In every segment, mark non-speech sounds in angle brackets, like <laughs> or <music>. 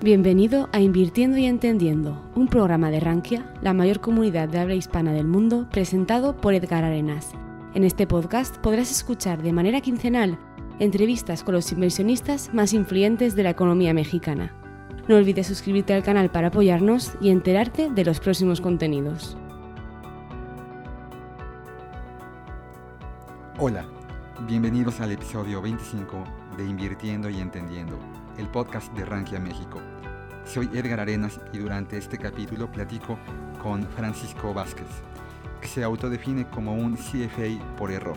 Bienvenido a Invirtiendo y Entendiendo, un programa de Rankia, la mayor comunidad de habla hispana del mundo, presentado por Edgar Arenas. En este podcast podrás escuchar de manera quincenal entrevistas con los inversionistas más influyentes de la economía mexicana. No olvides suscribirte al canal para apoyarnos y enterarte de los próximos contenidos. Hola, bienvenidos al episodio 25 de Invirtiendo y Entendiendo el podcast de Rankia México. Soy Edgar Arenas y durante este capítulo platico con Francisco Vázquez, que se autodefine como un CFA por error.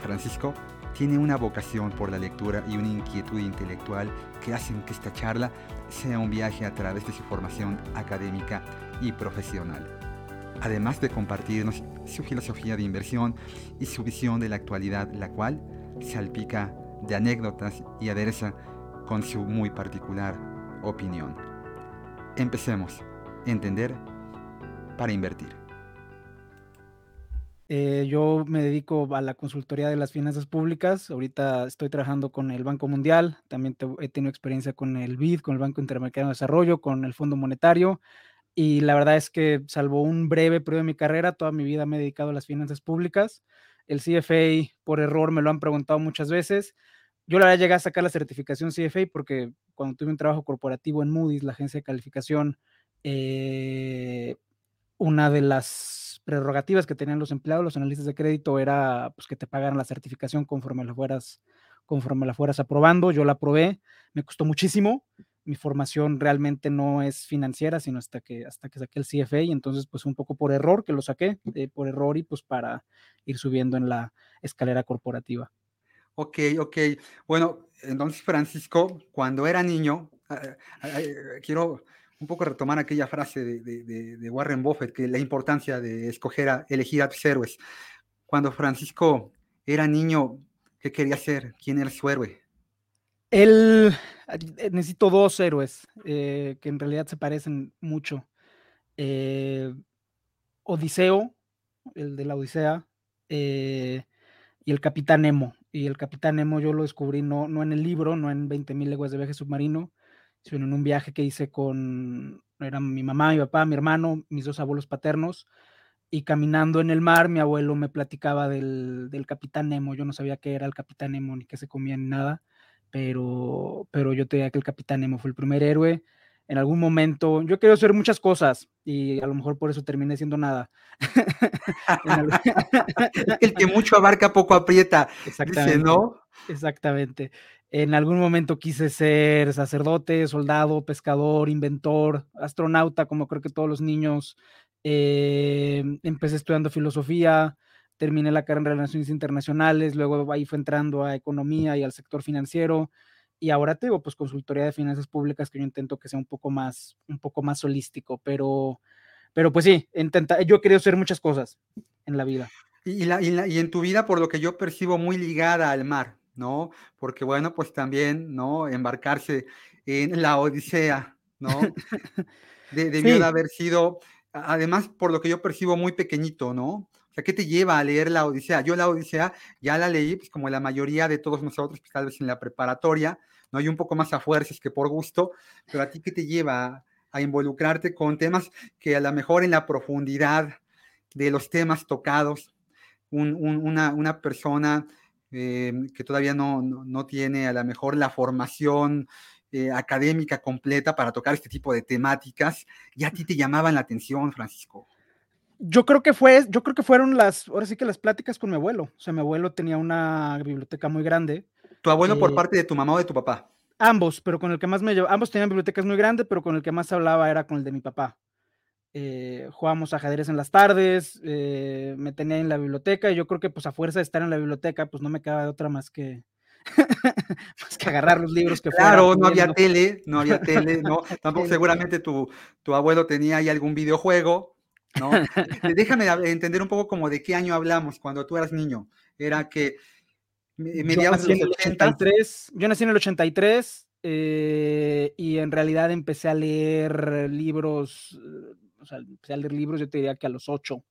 Francisco tiene una vocación por la lectura y una inquietud intelectual que hacen que esta charla sea un viaje a través de su formación académica y profesional. Además de compartirnos su filosofía de inversión y su visión de la actualidad, la cual salpica de anécdotas y adereza con su muy particular opinión. Empecemos. Entender para invertir. Eh, yo me dedico a la consultoría de las finanzas públicas. Ahorita estoy trabajando con el Banco Mundial. También he tenido experiencia con el BID, con el Banco Interamericano de Desarrollo, con el Fondo Monetario. Y la verdad es que, salvo un breve periodo de mi carrera, toda mi vida me he dedicado a las finanzas públicas. El CFA, por error, me lo han preguntado muchas veces yo la verdad llegué a sacar la certificación CFA porque cuando tuve un trabajo corporativo en Moody's, la agencia de calificación, eh, una de las prerrogativas que tenían los empleados, los analistas de crédito, era pues, que te pagaran la certificación conforme la fueras, conforme la fueras aprobando. Yo la aprobé, me costó muchísimo. Mi formación realmente no es financiera, sino hasta que, hasta que saqué el CFA, y entonces pues un poco por error que lo saqué, eh, por error y pues para ir subiendo en la escalera corporativa. Ok, ok. Bueno, entonces Francisco, cuando era niño, eh, quiero un poco retomar aquella frase de, Warren Buffett, que la importancia de escoger, a, elegir a tus héroes. Cuando Francisco era niño, ¿qué quería ser? ¿Quién era su héroe? Él, eh, necesito dos héroes eh, que en realidad se parecen mucho. Odiseo, el de la Odisea, y el Capitán Nemo y el Capitán Nemo yo lo descubrí no, no en el libro, no en 20.000 leguas de viaje submarino, sino en un viaje que hice con, eran mi mamá, mi papá, mi hermano, mis dos abuelos paternos, y caminando en el mar, mi abuelo me platicaba del, del Capitán Nemo, yo no sabía qué era el Capitán Nemo ni qué se comía ni nada, pero, pero yo te diría que el Capitán Nemo fue el primer héroe, en algún momento, yo quiero hacer muchas cosas y a lo mejor por eso terminé siendo nada. <laughs> <laughs> el que mucho abarca, poco aprieta. Exactamente. ¿no? Exactamente. En algún momento quise ser sacerdote, soldado, pescador, inventor, astronauta, como creo que todos los niños. Eh, empecé estudiando filosofía, terminé la carrera en Relaciones Internacionales, luego ahí fue entrando a economía y al sector financiero y ahora tengo pues consultoría de finanzas públicas que yo intento que sea un poco más, un poco más holístico, pero, pero pues sí, intenta, yo he querido hacer muchas cosas en la vida. Y, la, y, en tu vida, por lo que yo percibo, muy ligada al mar, ¿no? Porque bueno, pues también, ¿no? Embarcarse en la Odisea, ¿no? <laughs> De, debió de haber sido, además, por lo que yo percibo, muy pequeñito, ¿no? Sea, ¿qué te lleva a leer la Odisea? Yo la Odisea ya la leí, pues como la mayoría de todos nosotros, pues, tal vez en la preparatoria, ¿no? hay un poco más a fuerzas que por gusto, pero a ti, ¿qué te lleva a involucrarte con temas que a lo mejor en la profundidad de los temas tocados, una, persona eh, que todavía no, no, tiene a lo mejor la formación eh, académica completa para tocar este tipo de temáticas, ya a ti te llamaban la atención, Francisco yo creo que fue, yo creo que fueron las, ahora sí que las pláticas con mi abuelo. O sea, mi abuelo tenía una biblioteca muy grande. ¿Tu abuelo por eh, parte de tu mamá o de tu papá? Ambos, pero con el que más me llevaba, ambos tenían bibliotecas muy grandes, pero con el que más hablaba era con el de mi papá. Eh, jugábamos ajedrez en las tardes, eh, me tenía en la biblioteca y yo creo que pues a fuerza de estar en la biblioteca pues no me quedaba de otra más que <laughs> más que agarrar los libros que Claro, no había tele, no había tele, no, <laughs> tampoco seguramente tu, tu abuelo tenía ahí algún videojuego, ¿no? <laughs> Déjame entender un poco como de qué año hablamos cuando tú eras niño. Era que mediados de los 83. Yo nací en el 83 eh, y en realidad empecé a leer libros, eh, o sea, empecé a leer libros, yo te diría que a los 8,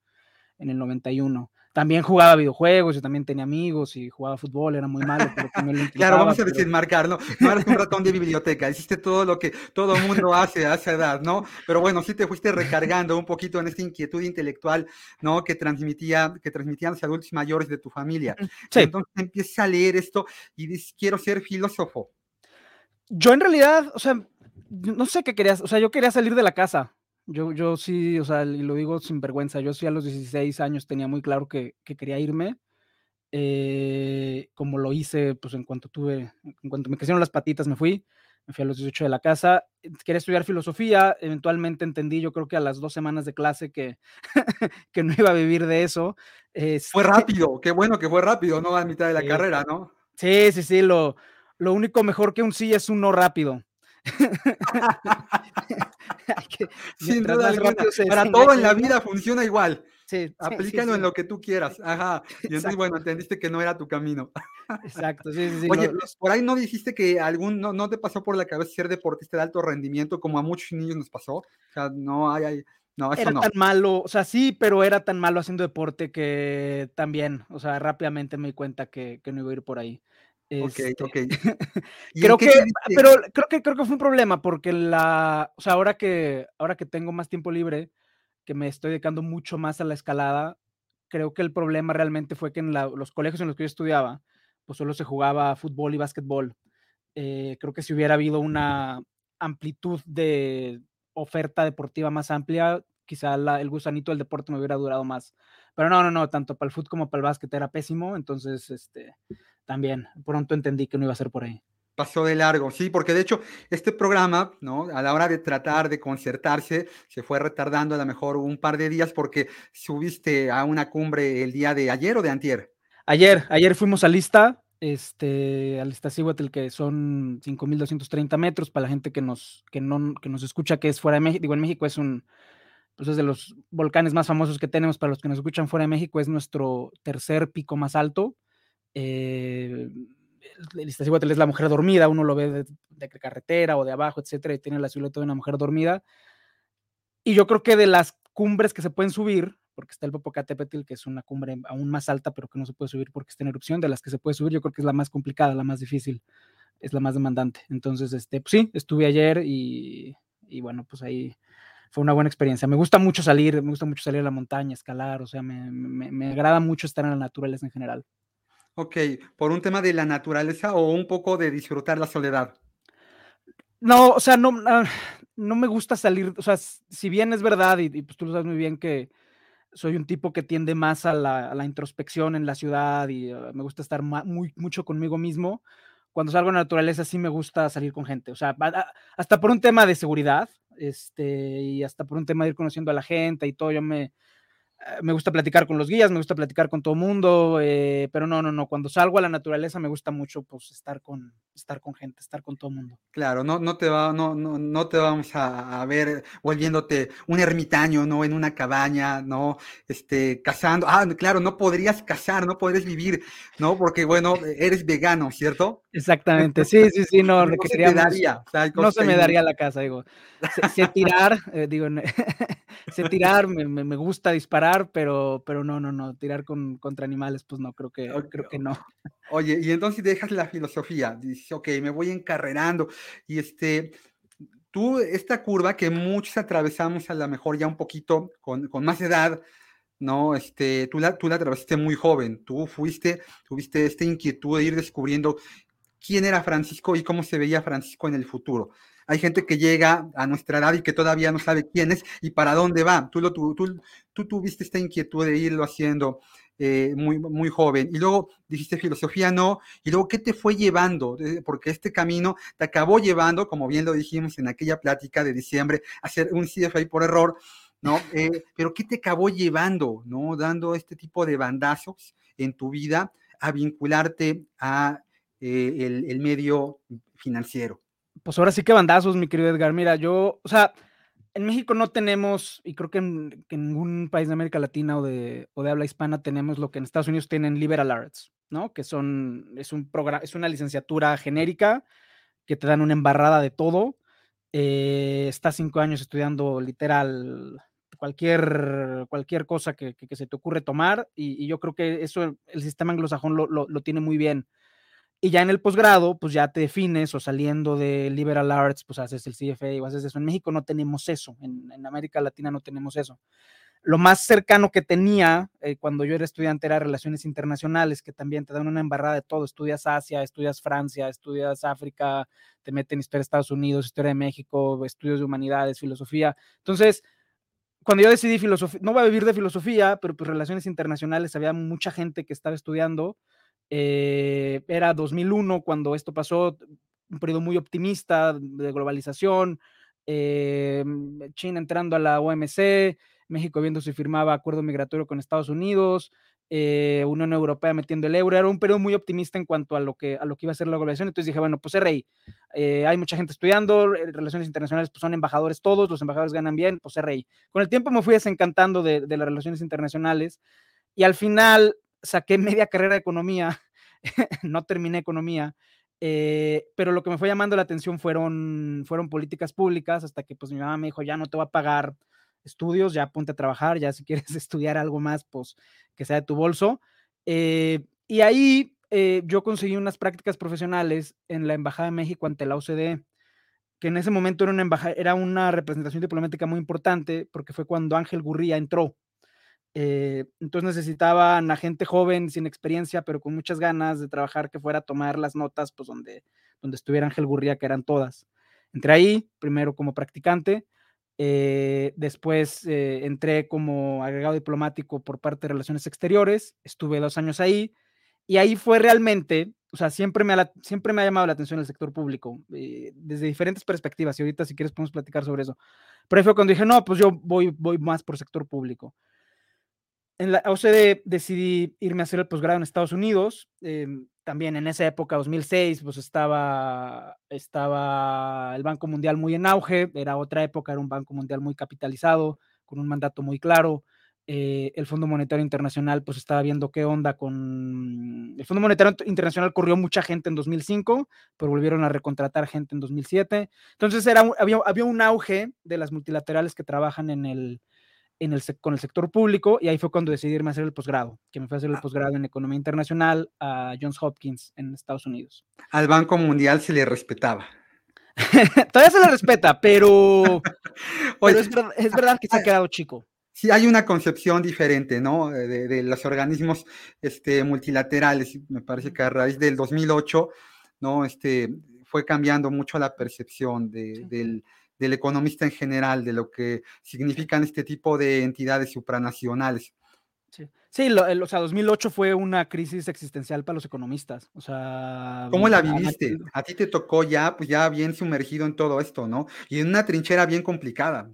en el 91. También jugaba videojuegos, yo también tenía amigos y jugaba fútbol, era muy malo, pero <laughs> Claro, vamos a desenmarcar, ¿no? No eres un ratón de biblioteca, hiciste todo lo que todo mundo hace a esa edad, ¿no? Pero bueno, sí te fuiste recargando un poquito en esta inquietud intelectual, ¿no? Que transmitía, que transmitían los adultos mayores de tu familia. Sí. Entonces empiezas a leer esto y dices, quiero ser filósofo. Yo en realidad, o sea, no sé qué querías, o sea, yo quería salir de la casa. Yo, yo sí, o sea, y lo digo sin vergüenza, yo sí a los 16 años tenía muy claro que, quería irme, eh, como lo hice, pues en cuanto tuve, en cuanto me crecieron las patitas me fui, me fui a los 18 de la casa, quería estudiar filosofía, eventualmente entendí, yo creo que a las dos semanas de clase que, <laughs> que no iba a vivir de eso. fue este rápido, qué bueno que fue rápido, ¿no? A mitad de la carrera, ¿no? Sí, sí, sí, lo, lo único mejor que un sí es un no rápido. <laughs> <laughs> <laughs> <laughs> Sin duda Para todo en la vida funciona igual. Sí, Aplícalo en lo que tú quieras. Ajá. <laughs> Y entonces, bueno, entendiste que no era tu camino. Exacto, sí, sí, Oye, por ahí no dijiste que algún, no, no, te pasó por la cabeza ser deportista de alto rendimiento como a muchos niños nos pasó. O sea, no hay, hay no, eso era tan malo, o sea, sí, pero era tan malo haciendo deporte que también, o sea, rápidamente me di cuenta que, que no iba a ir por ahí. Ok, este, ok. <laughs> creo que, pero creo que creo que fue un problema porque la, o sea, ahora que ahora que tengo más tiempo libre, que me estoy dedicando mucho más a la escalada, creo que el problema realmente fue que en los colegios en los que yo estudiaba, pues solo se jugaba fútbol y básquetbol. Eh, creo que si hubiera habido una amplitud de oferta deportiva más amplia, quizá el gusanito del deporte me hubiera durado más. Pero no, no, no, tanto para el fútbol como para el básquet era pésimo, entonces, este, también pronto entendí que no iba a ser por ahí. Pasó de largo, sí, porque de hecho este programa, ¿no? A la hora de tratar de concertarse, se fue retardando a lo mejor un par de días porque subiste a una cumbre el día de ayer o de antier. Ayer, ayer fuimos a Lista, este, al Iztaccíhuatl, que son 5.230 metros, para la gente que nos, que, no, que nos escucha, que es fuera de México, digo, en México es un, pues es de los volcanes más famosos que tenemos, para los que nos escuchan fuera de México, es nuestro tercer pico más alto, eh, el Iztaccíhuatl es la mujer dormida, uno lo ve de, de, carretera o de abajo, etcétera, y tiene la silueta de una mujer dormida. Y yo creo que de las cumbres que se pueden subir, porque está el Popocatépetl, que es una cumbre aún más alta, pero que no se puede subir porque está en erupción, de las que se puede subir, yo creo que es la más complicada, la más difícil, es la más demandante. Entonces, este, pues sí, estuve ayer y, y bueno, pues ahí fue una buena experiencia. Me gusta mucho salir, me gusta mucho salir a la montaña, escalar, o sea, me, me, me agrada mucho estar en la naturaleza en general. Ok, ¿por un tema de la naturaleza o un poco de disfrutar la soledad? No, o sea, no, ah, no me gusta salir, o sea, si bien es verdad, y, pues tú lo sabes muy bien que soy un tipo que tiende más a la, introspección en la ciudad y ah, me gusta estar muy, mucho conmigo mismo, cuando salgo a la naturaleza sí me gusta salir con gente, o sea, hasta por un tema de seguridad, este, y hasta por un tema de ir conociendo a la gente y todo, yo me, me gusta platicar con los guías, me gusta platicar con todo mundo, eh, pero no, no, no, cuando salgo a la naturaleza me gusta mucho pues estar con, estar con gente, estar con todo mundo. Claro, no, no te va, no, no, no te vamos a, ver volviéndote un ermitaño, ¿no? En una cabaña, ¿no? Este, cazando, ah, claro, no podrías cazar, no podrías vivir, ¿no? Porque, bueno, <laughs> eres vegano, ¿cierto? Exactamente, sí, sí, sí, no, no se me daría, no se me daría la casa, digo, sé, tirar, eh, digo, <laughs> sé tirar, me, me gusta disparar, pero, pero no, no, no, tirar con, contra animales, pues no, creo que, creo que no. Oye, y entonces dejas la filosofía, dices, ok, me voy encarrerando, y este, tú, esta curva que muchos atravesamos a lo mejor ya un poquito con, con más edad, ¿no? Este, tú la, tú la atravesaste muy joven, tú fuiste, tuviste esta inquietud de ir descubriendo quién era Francisco y cómo se veía Francisco en el futuro. Hay gente que llega a nuestra edad y que todavía no sabe quién es y para dónde va. Tú, lo, tuviste esta inquietud de irlo haciendo eh, muy, muy joven. Y luego dijiste filosofía no. Y luego, ¿qué te fue llevando? Eh, porque este camino te acabó llevando, como bien lo dijimos en aquella plática de diciembre, a hacer un CFA por error. ¿no? Eh, pero ¿qué te acabó llevando, ¿no? Dando este tipo de bandazos en tu vida a vincularte a el, medio financiero pues ahora sí que bandazos, mi querido Edgar. Mira, yo, o sea, en México no tenemos, y creo que en, ningún país de América Latina o de, o de, habla hispana tenemos lo que en Estados Unidos tienen liberal arts, ¿no? Que son, es un programa, es una licenciatura genérica que te dan una embarrada de todo. Eh, estás cinco años estudiando literal cualquier, cualquier cosa que, se te ocurre tomar y, yo creo que eso el sistema anglosajón lo, lo, tiene muy bien. Y ya en el posgrado, pues ya te defines o saliendo de liberal arts, pues haces el CFA o haces eso. En México no tenemos eso, en, América Latina no tenemos eso. Lo más cercano que tenía eh, cuando yo era estudiante era relaciones internacionales, que también te dan una embarrada de todo. Estudias Asia, estudias Francia, estudias África, te meten historia de Estados Unidos, historia de México, estudios de humanidades, filosofía. Entonces, cuando yo decidí filosofía, no voy a vivir de filosofía, pero pues relaciones internacionales, había mucha gente que estaba estudiando. Eh, era 2001 cuando esto pasó, un periodo muy optimista de globalización, eh, China entrando a la OMC, México viendo si firmaba acuerdo migratorio con Estados Unidos, eh, Unión Europea metiendo el euro. Era un periodo muy optimista en cuanto a lo que, a lo que iba a ser la globalización. Entonces dije, bueno, pues rey, hay mucha gente estudiando, relaciones internacionales, pues son embajadores todos, los embajadores ganan bien, pues rey. Con el tiempo me fui desencantando de, de las relaciones internacionales y al final saqué media carrera de economía, <laughs> no terminé economía, pero lo que me fue llamando la atención fueron, fueron políticas públicas, hasta que pues mi mamá me dijo, ya no te va a pagar estudios, ya ponte a trabajar, ya si quieres <laughs> estudiar algo más, pues que sea de tu bolso. Eh, y ahí eh, yo conseguí unas prácticas profesionales en la Embajada de México ante la OCDE, que en ese momento era una, era una representación diplomática muy importante porque fue cuando Ángel Gurría entró. Eh, entonces necesitaban a gente joven, sin experiencia, pero con muchas ganas de trabajar, que fuera a tomar las notas, pues donde, donde estuviera Ángel Gurría, que eran todas. Entré ahí, primero como practicante, eh, después eh, entré como agregado diplomático por parte de Relaciones Exteriores, estuve dos años ahí y ahí fue realmente, o sea, siempre me ha, siempre me ha llamado la atención el sector público, eh, desde diferentes perspectivas y ahorita si quieres podemos platicar sobre eso. Pero ahí fue cuando dije, no, pues yo voy, voy más por sector público. En la OCDE decidí irme a hacer el posgrado en Estados Unidos. Em, también en esa época, 2006, pues estaba, estaba el Banco Mundial muy en auge, era otra época, era un Banco Mundial muy capitalizado, con un mandato muy claro. Eh, el Fondo Monetario Internacional pues estaba viendo qué onda con... El Fondo Monetario Internacional corrió mucha gente en 2005, pero volvieron a recontratar gente en 2007. Entonces era, había, había un auge de las multilaterales que trabajan en el, en el, con el sector público y ahí fue cuando decidí irme a hacer el posgrado, que me fue a hacer el ah. posgrado en Economía Internacional a Johns Hopkins en Estados Unidos. Al Banco Mundial se le respetaba. <laughs> Todavía se le respeta, pero, <laughs> es, verdad, que se ha quedado chico. Sí, hay una concepción diferente, ¿no? De, los organismos este, multilaterales. Me parece que a raíz del 2008, ¿no? Este, fue cambiando mucho la percepción del del economista en general, de lo que significan este tipo de entidades supranacionales. Sí, sí o sea, 2008 fue una crisis existencial para los economistas. O sea, ¿cómo la viviste? A ti te tocó ya, pues ya bien sumergido en todo esto, ¿no? Y en una trinchera bien complicada.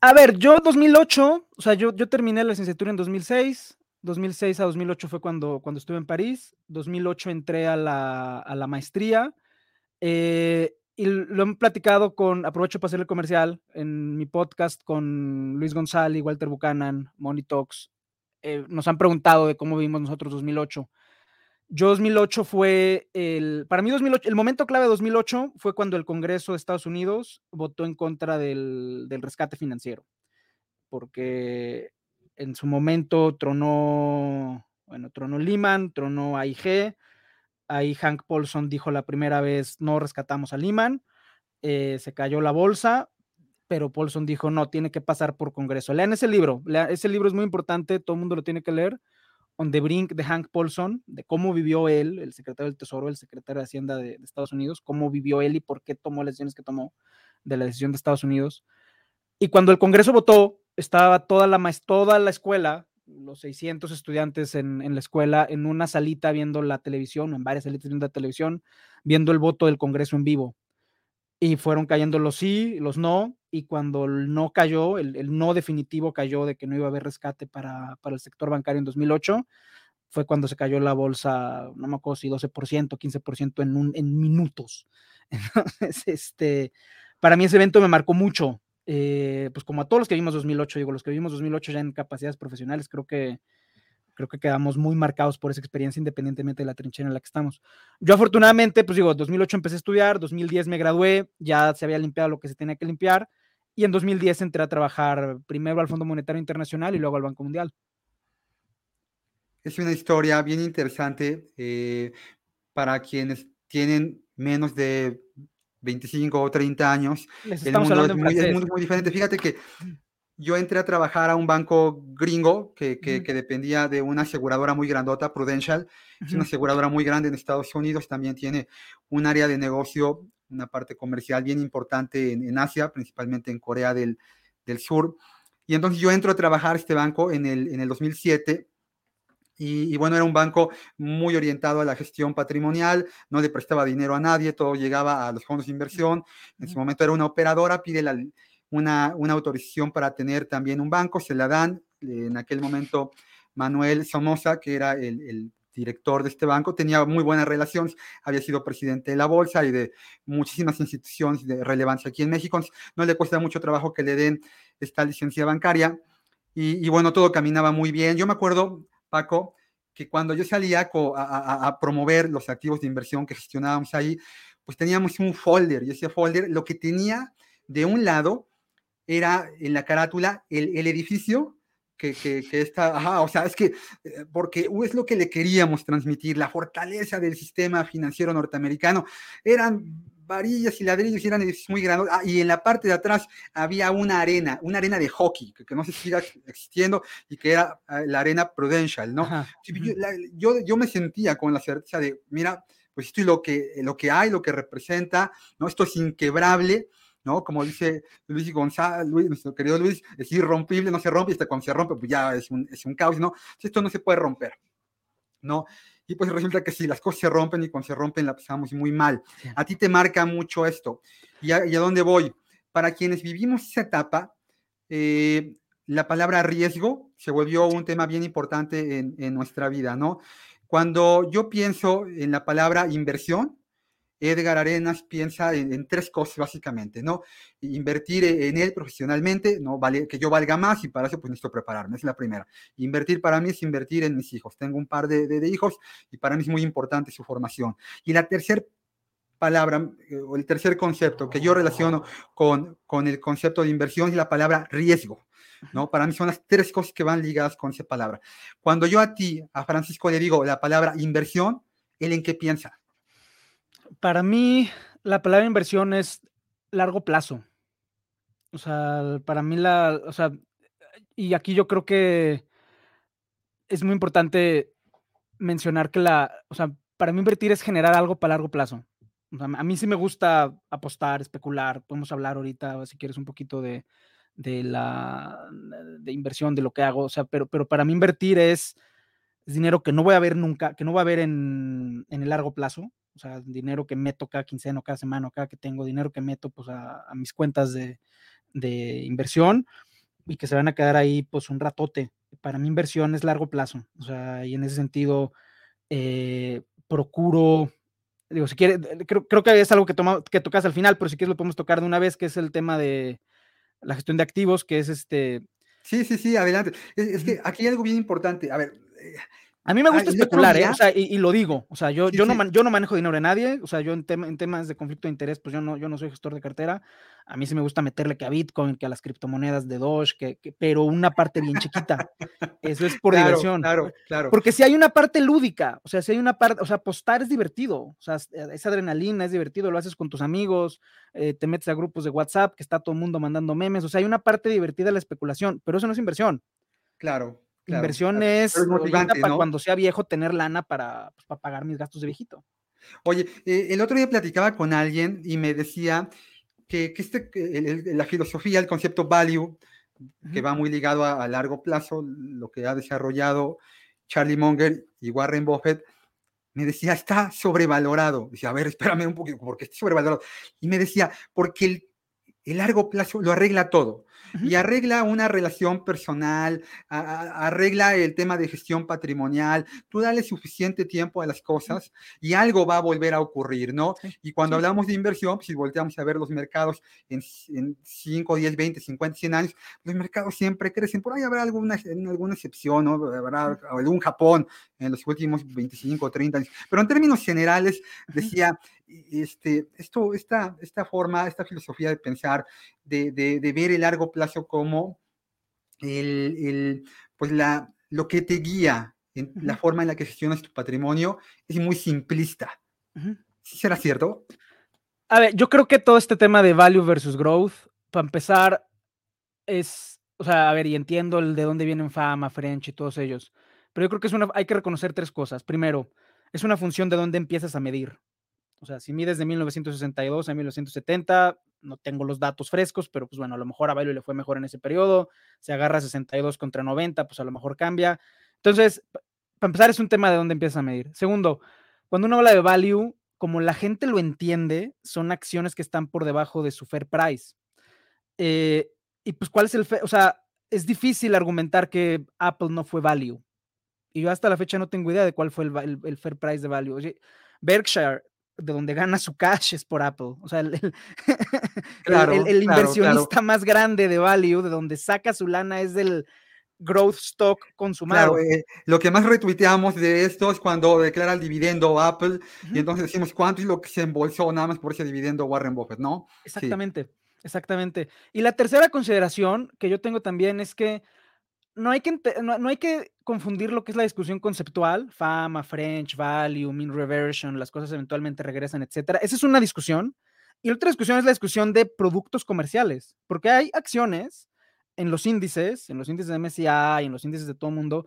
A ver, yo 2008, o sea, yo, yo terminé la licenciatura en 2006, 2006 a 2008 fue cuando, cuando estuve en París, 2008 entré a la, a la maestría, eh, y lo he platicado con, aprovecho para hacerle comercial, en mi podcast con Luis González, Walter Buchanan, Money Talks, eh, nos han preguntado de cómo vivimos nosotros 2008. Yo 2008 fue el, para mí 2008, el momento clave de 2008 fue cuando el Congreso de Estados Unidos votó en contra del, del rescate financiero, porque en su momento tronó, bueno, tronó Lehman, tronó AIG, Ahí Hank Paulson dijo la primera vez, no rescatamos a Lehman, eh, se cayó la bolsa, pero Paulson dijo, no, tiene que pasar por Congreso. Lean ese libro, ese libro es muy importante, todo el mundo lo tiene que leer, On the Brink de Hank Paulson, de cómo vivió él, el secretario del Tesoro, el secretario de Hacienda de, Estados Unidos, cómo vivió él y por qué tomó las decisiones que tomó de la decisión de Estados Unidos. Y cuando el Congreso votó, estaba toda la, toda la escuela los 600 estudiantes en, la escuela en una salita viendo la televisión, en varias salitas viendo la televisión, viendo el voto del Congreso en vivo. Y fueron cayendo los sí, los no, y cuando el no cayó, el, no definitivo cayó de que no iba a haber rescate para, el sector bancario en 2008, fue cuando se cayó la bolsa, no me acuerdo si 12%, 15% en, en minutos. <laughs> Entonces, este, para mí ese evento me marcó mucho, eh, pues como a todos los que vimos 2008, digo, los que vimos 2008 ya en capacidades profesionales, creo que, creo que quedamos muy marcados por esa experiencia independientemente de la trinchera en la que estamos. Yo afortunadamente, pues digo, 2008 empecé a estudiar, 2010 me gradué, ya se había limpiado lo que se tenía que limpiar y en 2010 entré a trabajar primero al Fondo Monetario Internacional y luego al Banco Mundial. Es una historia bien interesante eh, para quienes tienen menos de 25 o 30 años. el mundo es muy, es muy, diferente. Fíjate que yo entré a trabajar a un banco gringo que, que, dependía de una aseguradora muy grandota, Prudential. Es una aseguradora muy grande en Estados Unidos. También tiene un área de negocio, una parte comercial bien importante en, Asia, principalmente en Corea del, del, Sur. Y entonces yo entro a trabajar a este banco en el, en el 2007. Y, y, bueno, era un banco muy orientado a la gestión patrimonial, no le prestaba dinero a nadie, todo llegaba a los fondos de inversión. En ese momento era una operadora, pide la, una, una autorización para tener también un banco, se la dan. En aquel momento, Manuel Somoza, que era el, el director de este banco, tenía muy buenas relaciones, había sido presidente de la bolsa y de muchísimas instituciones de relevancia aquí en México. No le cuesta mucho trabajo que le den esta licencia bancaria. Y, y bueno, todo caminaba muy bien. Yo me acuerdo, Paco, que cuando yo salía a, promover los activos de inversión que gestionábamos ahí, pues teníamos un folder y ese folder lo que tenía de un lado era en la carátula el, edificio que, está, o sea, es que, eh, porque es lo que le queríamos transmitir, la fortaleza del sistema financiero norteamericano. Eran varillas y ladrillos y eran edificios muy grandes. Ah, y en la parte de atrás había una arena, una arena de hockey, que, no se sigue existiendo y que era ah, la arena Prudential, ¿no? Yo, yo, yo, me sentía con la certeza de, mira, pues esto es lo que, lo que hay, lo que representa, ¿no? Esto es inquebrable ¿no? Como dice Luis González, Luis, nuestro querido Luis, es irrompible, no se rompe, y hasta cuando se rompe, pues ya es un, es un caos, ¿no? Esto no se puede romper, ¿no? Y pues resulta que si las cosas se rompen y cuando se rompen la pasamos muy mal. A ti te marca mucho esto. ¿Y a, dónde voy? Para quienes vivimos esa etapa, eh, la palabra riesgo se volvió un tema bien importante en, en nuestra vida, ¿no? Cuando yo pienso en la palabra inversión, Edgar Arenas piensa en, tres cosas básicamente, ¿no? Invertir en él profesionalmente, ¿no? Vale, que yo valga más y para eso pues necesito prepararme, es la primera. Invertir para mí es invertir en mis hijos. Tengo un par de, hijos y para mí es muy importante su formación. Y la tercera palabra, eh, o el tercer concepto que yo relaciono con, con el concepto de inversión es la palabra riesgo. ¿no? Para mí son las tres cosas que van ligadas con esa palabra. Cuando yo a ti, a Francisco, le digo la palabra inversión, ¿él en qué piensa? Para mí la palabra inversión es largo plazo. O sea, para mí la, o sea, y aquí yo creo que es muy importante mencionar que la, o sea, para mí invertir es generar algo para largo plazo. a mí sí me gusta apostar, especular. Podemos hablar ahorita, si quieres, un poquito de, de la de inversión, de lo que hago. O sea, pero, pero para mí invertir es, es dinero que no voy a ver nunca, que no voy a ver en, en el largo plazo o sea, dinero que meto cada quincena o cada semana o cada que tengo, dinero que meto pues a, mis cuentas de, inversión y que se van a quedar ahí pues un ratote. Para mi inversión es largo plazo, o sea, y en ese sentido eh, procuro, digo, si quiere, creo, creo, que es algo que, toma, que tocas al final, pero si quieres lo podemos tocar de una vez, que es el tema de la gestión de activos, que es este... Sí, sí, sí, adelante. Es, que aquí hay algo bien importante. A ver, eh, a mí me gusta especular, ¿eh? O sea, y, lo digo. O sea, yo, yo, No yo no manejo dinero de nadie. O sea, yo en, en, temas de conflicto de interés, pues yo no, yo no soy gestor de cartera. A mí sí me gusta meterle que a Bitcoin, que a las criptomonedas de Doge, que, pero una parte bien chiquita. Eso es por diversión. Claro, claro. Porque si hay una parte lúdica, o sea, si hay una parte, o sea, apostar es divertido. O sea, esa adrenalina es divertido, lo haces con tus amigos, eh, te metes a grupos de WhatsApp, que está todo el mundo mandando memes. O sea, hay una parte divertida de la especulación, pero eso no es inversión. Claro. Inversión es, para cuando sea viejo tener lana para, pues, para, pagar mis gastos de viejito. Oye, eh, el otro día platicaba con alguien y me decía que, que este, la filosofía, el concepto value, que va muy ligado a, largo plazo, lo que ha desarrollado Charlie Munger y Warren Buffett, me decía, está sobrevalorado. Dice, a ver, espérame un poquito, porque está sobrevalorado. Y me decía, porque el, el largo plazo lo arregla todo y arregla una relación personal, arregla el tema de gestión patrimonial, tú dale suficiente tiempo a las cosas y algo va a volver a ocurrir, ¿no? Y cuando hablamos de inversión, pues, si volteamos a ver los mercados en, 5, 10, 20, 50, 100 años, los mercados siempre crecen, por ahí habrá alguna, alguna excepción, ¿no? Habrá algún Japón en los últimos 25 o 30 años, pero en términos generales, decía, este, esto, esta, esta forma, esta filosofía de pensar, de, de, ver el largo plazo como el, el, pues la, lo que te guía en la forma en la que gestionas tu patrimonio es muy simplista. ¿Sí será cierto? A ver, yo creo que todo este tema de value versus growth, para empezar, es, o sea, a ver, y entiendo el de dónde vienen Fama, French y todos ellos, pero yo creo que es una, hay que reconocer tres cosas. Primero, es una función de dónde empiezas a medir. O sea, si mides de 1962 a 1970, no tengo los datos frescos, pero pues bueno, a lo mejor a Value le fue mejor en ese periodo. Se agarra 62 contra 90, pues a lo mejor cambia. Entonces, para empezar, es un tema de dónde empiezas a medir. Segundo, cuando uno habla de value, como la gente lo entiende, son acciones que están por debajo de su fair price. Eh, y pues, ¿cuál es el? O sea, es difícil argumentar que Apple no fue value. Y yo hasta la fecha no tengo idea de cuál fue el, fair price de value. Oye, Berkshire, de donde gana su cash es por Apple. O sea, el, el, <laughs> inversionista más grande de value, de donde saca su lana, es del growth stock consumado. Claro, eh, lo que más retuiteamos de esto es cuando declara el dividendo Apple y entonces decimos cuánto es lo que se embolsó nada más por ese dividendo Warren Buffett, ¿no? Exactamente, exactamente. Y la tercera consideración que yo tengo también es que no hay que, no, hay que confundir lo que es la discusión conceptual, fama, French, value, mean reversion, las cosas eventualmente regresan, etcétera. Esa es una discusión. Y otra discusión es la discusión de productos comerciales, porque hay acciones en los índices, en los índices de MSCI en los índices de todo el mundo,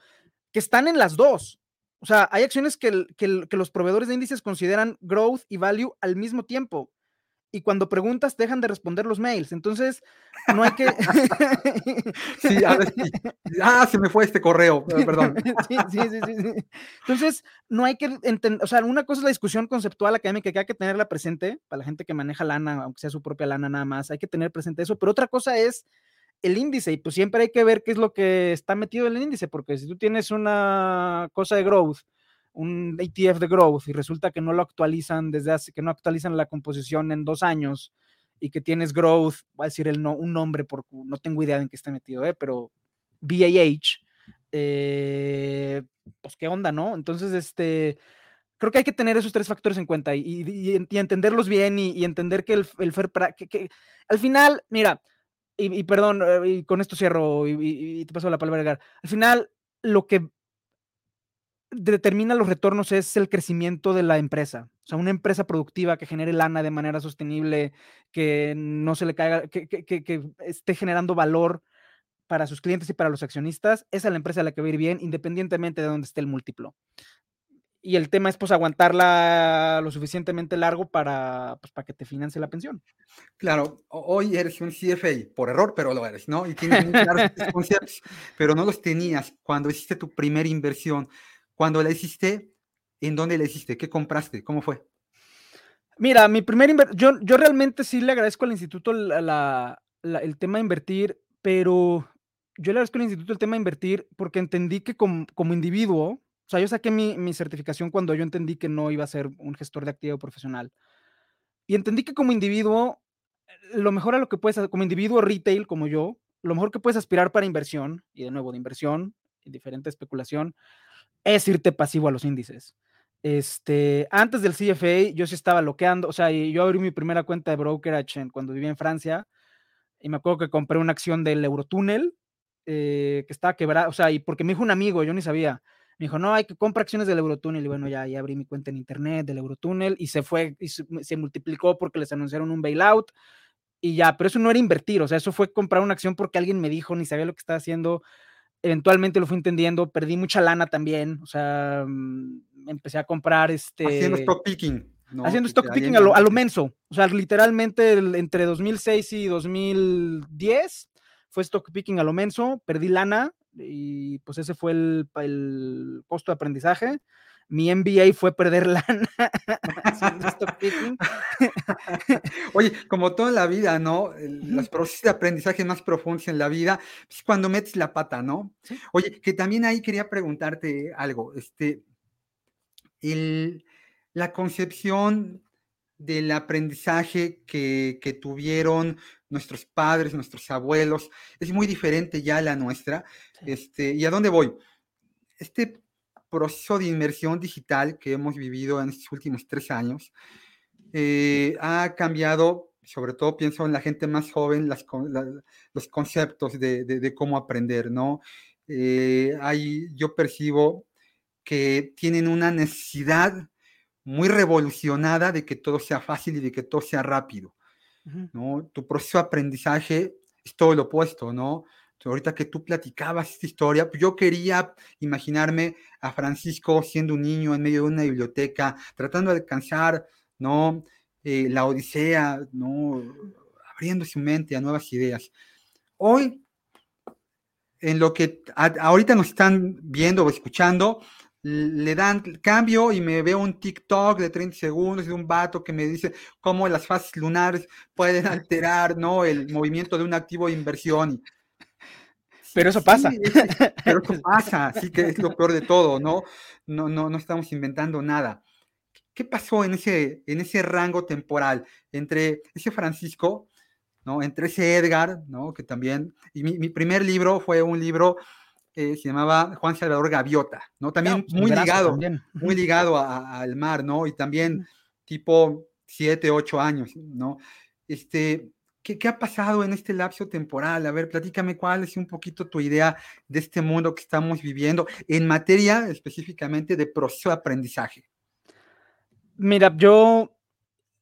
que están en las dos. O sea, hay acciones que, que, los proveedores de índices consideran growth y value al mismo tiempo. Y cuando preguntas, dejan de responder los mails. Entonces, no hay que. <laughs> sí, a ver, Ah, se me fue este correo, perdón. <laughs> sí, sí, sí, sí, Entonces, no hay que entender. O sea, una cosa es la discusión conceptual académica que hay que tenerla presente para la gente que maneja lana, aunque sea su propia lana nada más. Hay que tener presente eso. Pero otra cosa es el índice y pues siempre hay que ver qué es lo que está metido en el índice, porque si tú tienes una cosa de growth, un ETF de growth y resulta que no lo actualizan desde hace, que no actualizan la composición en dos años y que tienes growth, voy a decir el no, un nombre porque no tengo idea en qué está metido, ¿eh? pero BAH, eh, pues qué onda, ¿no? Entonces, este, creo que hay que tener esos tres factores en cuenta y, entenderlos bien y, entender que el, el fair, que, que, al final, mira, y, perdón, eh, y con esto cierro y, te paso la palabra, Edgar. Al final, lo que determina los retornos es el crecimiento de la empresa. O sea, una empresa productiva que genere lana de manera sostenible, que no se le caiga, que, que esté generando valor para sus clientes y para los accionistas, esa es la empresa a la que va a ir bien, independientemente de dónde esté el múltiplo y el tema es pues aguantarla lo suficientemente largo para, pues, para que te financie la pensión. Claro, hoy eres un CFA por error, pero lo eres, ¿no? Y tienes muy claros <laughs> conceptos, pero no los tenías cuando hiciste tu primera inversión. Cuando la hiciste, ¿en dónde la hiciste? ¿Qué compraste? ¿Cómo fue? Mira, mi primer yo, yo realmente sí le agradezco al instituto la, el tema de invertir, pero yo le agradezco al instituto el tema de invertir porque entendí que como, como individuo, o sea, yo saqué mi, certificación cuando yo entendí que no iba a ser un gestor de activo profesional. Y entendí que como individuo, lo mejor a lo que puedes, como individuo retail como yo, lo mejor que puedes aspirar para inversión, y de nuevo de inversión, y diferente especulación, es irte pasivo a los índices. Este, antes del CFA, yo sí estaba bloqueando, o sea, yo abrí mi primera cuenta de brokerage cuando vivía en Francia, y me acuerdo que compré una acción del Eurotúnel, eh, que estaba quebrada, o sea, y porque me dijo un amigo, yo ni sabía, me dijo, no, hay que comprar acciones del Eurotúnel. Y bueno, ya, ya abrí mi cuenta en internet del Eurotúnel y se fue, y se, multiplicó porque les anunciaron un bailout y ya, pero eso no era invertir, o sea, eso fue comprar una acción porque alguien me dijo, ni sabía lo que estaba haciendo. Eventualmente lo fui entendiendo, perdí mucha lana también, o sea, mm, empecé a comprar este... Haciendo stock picking. haciendo stock picking a lo, a lo, menso, o sea, literalmente entre 2006 y 2010 fue stock picking a lo menso, perdí lana, y pues ese fue el, el costo de aprendizaje. Mi MBA fue perder lana <laughs> <laughs> Oye, como toda la vida, ¿no? Los procesos de aprendizaje más profundos en la vida es cuando metes la pata, ¿no? Oye, que también ahí quería preguntarte algo. Este, el, la concepción del aprendizaje que, que, tuvieron nuestros padres, nuestros abuelos, es muy diferente ya a la nuestra. Este, ¿Y a dónde voy? Este proceso de inmersión digital que hemos vivido en estos últimos tres años, eh, ha cambiado, sobre todo pienso en la gente más joven, las, los conceptos de, cómo aprender, ¿no? Eh, hay, yo percibo que tienen una necesidad muy revolucionada de que todo sea fácil y de que todo sea rápido, ¿no? Tu proceso de aprendizaje es todo lo opuesto, ¿no? Ahorita que tú platicabas esta historia, pues yo quería imaginarme a Francisco siendo un niño en medio de una biblioteca, tratando de alcanzar, ¿no? Eh, la odisea, ¿no? Abriendo su mente a nuevas ideas. Hoy, en lo que ahorita nos están viendo o escuchando, le dan cambio y me veo un TikTok de 30 segundos de un vato que me dice cómo las fases lunares pueden alterar ¿no? el movimiento de un activo de inversión. Pero eso pasa. pero eso <laughs> pasa, sí que es lo peor de todo, ¿no? No, no, no estamos inventando nada. ¿Qué pasó en ese, en ese rango temporal entre ese Francisco, ¿no? Entre ese Edgar, ¿no? Que también, y mi, mi primer libro fue un libro se llamaba Juan Salvador Gaviota, ¿no? También pues, muy ligado, muy ligado al mar, ¿no? Y también tipo siete, ocho años, ¿no? Este, ¿qué, ¿qué, ha pasado en este lapso temporal? A ver, platícame cuál es un poquito tu idea de este mundo que estamos viviendo en materia específicamente de proceso de aprendizaje. Mira, yo,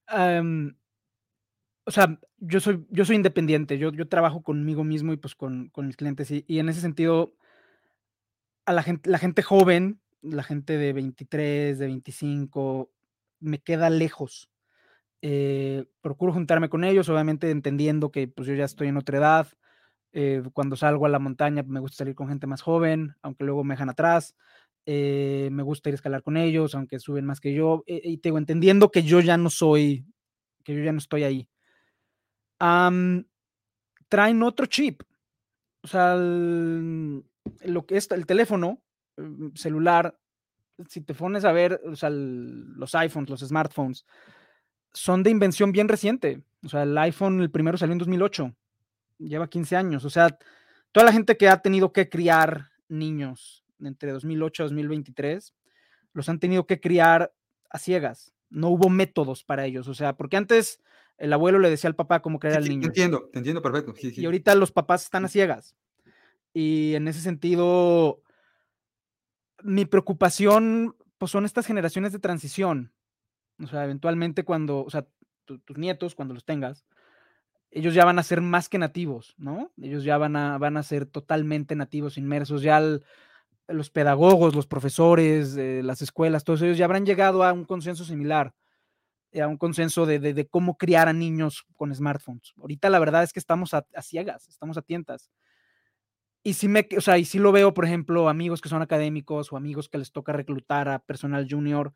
o sea, yo soy, yo soy independiente, yo, yo trabajo conmigo mismo y pues con, con mis clientes y, y en ese sentido a la gente, la gente joven, la gente de 23, de 25, me queda lejos. Eh, procuro juntarme con ellos, obviamente entendiendo que pues yo ya estoy en otra edad. Eh, cuando salgo a la montaña me gusta salir con gente más joven, aunque luego me dejan atrás. Eh, me gusta ir a escalar con ellos, aunque suben más que yo. y tengo entendiendo que yo ya no soy, que yo ya no estoy ahí. traen otro chip. O sea, lo que es el teléfono mm, celular, si te pones a ver, o sea, los iPhones, los smartphones, son de invención bien reciente. O sea, el iPhone, el primero salió en 2008, lleva 15 años. O sea, toda la gente que ha tenido que criar niños entre 2008 y 2023, los han tenido que criar a ciegas. No hubo métodos para ellos. O sea, porque antes el abuelo le decía al papá cómo crear al niño. Te entiendo, te entiendo perfecto. y ahorita los papás están a ciegas. Y en ese sentido, mi preocupación pues, son estas generaciones de transición. O sea, eventualmente cuando, o sea, tus nietos, cuando los tengas, ellos ya van a ser más que nativos, ¿no? Ellos ya van a, van a ser totalmente nativos, inmersos, ya los pedagogos, los profesores, las escuelas, todos ellos ya habrán llegado a un consenso similar, a un consenso de, cómo criar a niños con smartphones. Ahorita la verdad es que estamos a, a ciegas, estamos a tientas. Y sí, me, o sea, y sí lo veo, por ejemplo, amigos que son académicos o amigos que les toca reclutar a personal junior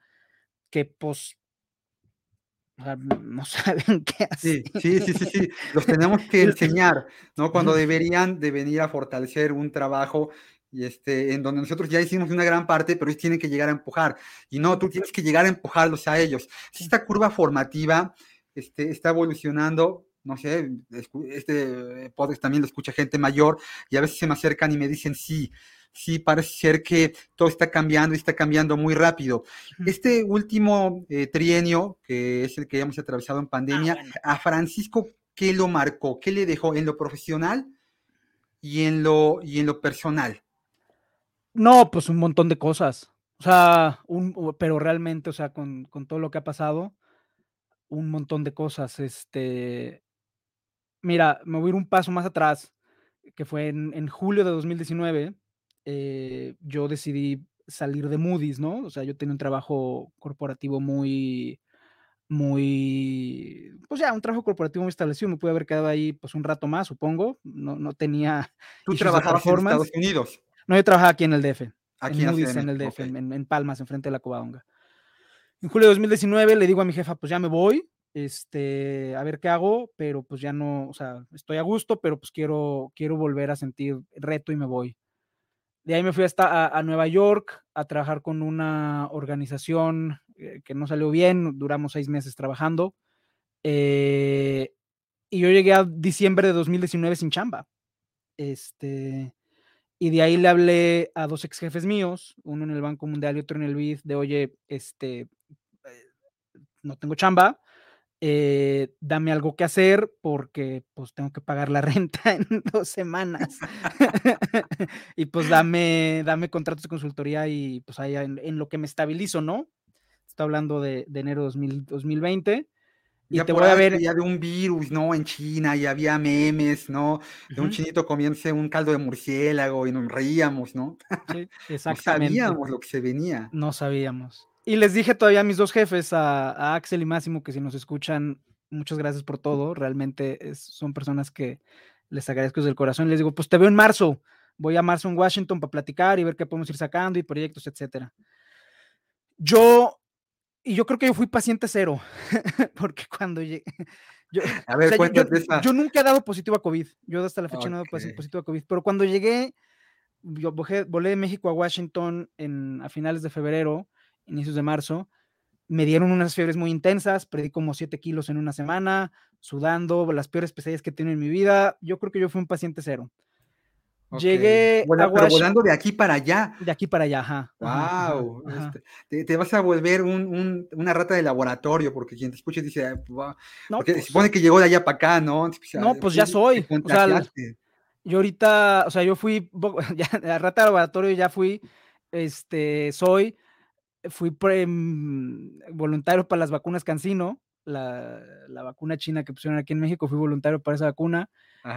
que pues no <laughs> saben qué hacer. Sí, sí, sí, sí, los tenemos que enseñar, ¿no? Cuando deberían de venir a fortalecer un trabajo y este, en donde nosotros ya hicimos una gran parte, pero ellos tienen que llegar a empujar. Y no, tú tienes que llegar a empujarlos a ellos. Si esta curva formativa este, está evolucionando, no sé, este podcast también lo escucha gente mayor y a veces se me acercan y me dicen, sí, sí, parece ser que todo está cambiando y está cambiando muy rápido. Este último eh, trienio, que es el que hemos atravesado en ah, pandemia, a Francisco, ¿qué lo marcó? ¿Qué le dejó en lo profesional y en lo, y en lo personal? No, pues un montón de cosas. O sea, un, pero realmente, o sea, con, con todo lo que ha pasado, un montón de cosas. Este, Mira, me voy a ir un paso más atrás, que fue en, julio de 2019, eh, yo decidí salir de Moody's, ¿no? O sea, yo tenía un trabajo corporativo muy, muy, pues ya, un trabajo corporativo muy establecido, me pude haber quedado ahí pues un rato más, supongo, no, no tenía... <laughs> ¿Tú trabajabas en Estados Unidos? No, yo trabajaba aquí en el DF, aquí en Moody's, en el DF, en, en, Palmas, enfrente de la Covadonga. En julio de 2019 le digo a mi jefa, pues ya me voy, este, a ver qué hago, pero pues ya no, o sea, estoy a gusto, pero pues quiero, quiero volver a sentir reto y me voy. De ahí me fui hasta a, Nueva York a trabajar con una organización eh, que no salió bien, duramos seis meses trabajando. Eh, y yo llegué a diciembre de 2019 sin chamba. Este, y de ahí le hablé a dos ex jefes míos, uno en el Banco Mundial y otro en el BID, de oye, este, eh, no tengo chamba, eh, dame algo que hacer porque pues tengo que pagar la <laughs> renta en dos semanas. <laughs> y pues dame, dame contratos de consultoría y pues ahí en, lo que me estabilizo, ¿no? Estoy hablando de, enero de 2020. Y te voy a ver. Ya de un virus, ¿no? En China y había memes, ¿no? De un chinito comiéndose un caldo de murciélago y nos reíamos, ¿no? Sí, <laughs> exactamente. no sabíamos lo que se venía. No sabíamos. Y les dije todavía a mis dos jefes, a, Axel y Máximo, que si nos escuchan, muchas gracias por todo. Realmente son personas que les agradezco desde el corazón. Les digo, pues te veo en marzo. Voy a marzo en Washington para platicar y ver qué podemos ir sacando y proyectos, etcétera. Yo, y yo creo que yo fui paciente cero, <laughs> porque cuando llegué, yo, a ver, yo, nunca he dado positivo a COVID. Yo hasta la fecha no he dado positivo a COVID, pero cuando llegué, yo volé de México a Washington en, a finales de febrero inicios de marzo, me dieron unas fiebres muy intensas, perdí como 7 kilos en una semana, sudando, las peores pesadillas que he tenido en mi vida. Yo creo que yo fui un paciente cero. Llegué a pero volando de aquí para allá. De aquí para allá, ajá. Wow. Este, te, vas a volver una rata de laboratorio, porque quien te escucha dice, no, porque se pues supone que llegó de allá para acá, ¿no? no, pues ya soy. O sea, yo ahorita, o sea, yo fui, <laughs> ya, la rata de laboratorio ya fui, este, soy, fui mm, voluntario para las vacunas Cancino, la, vacuna china que pusieron aquí en México, fui voluntario para esa vacuna.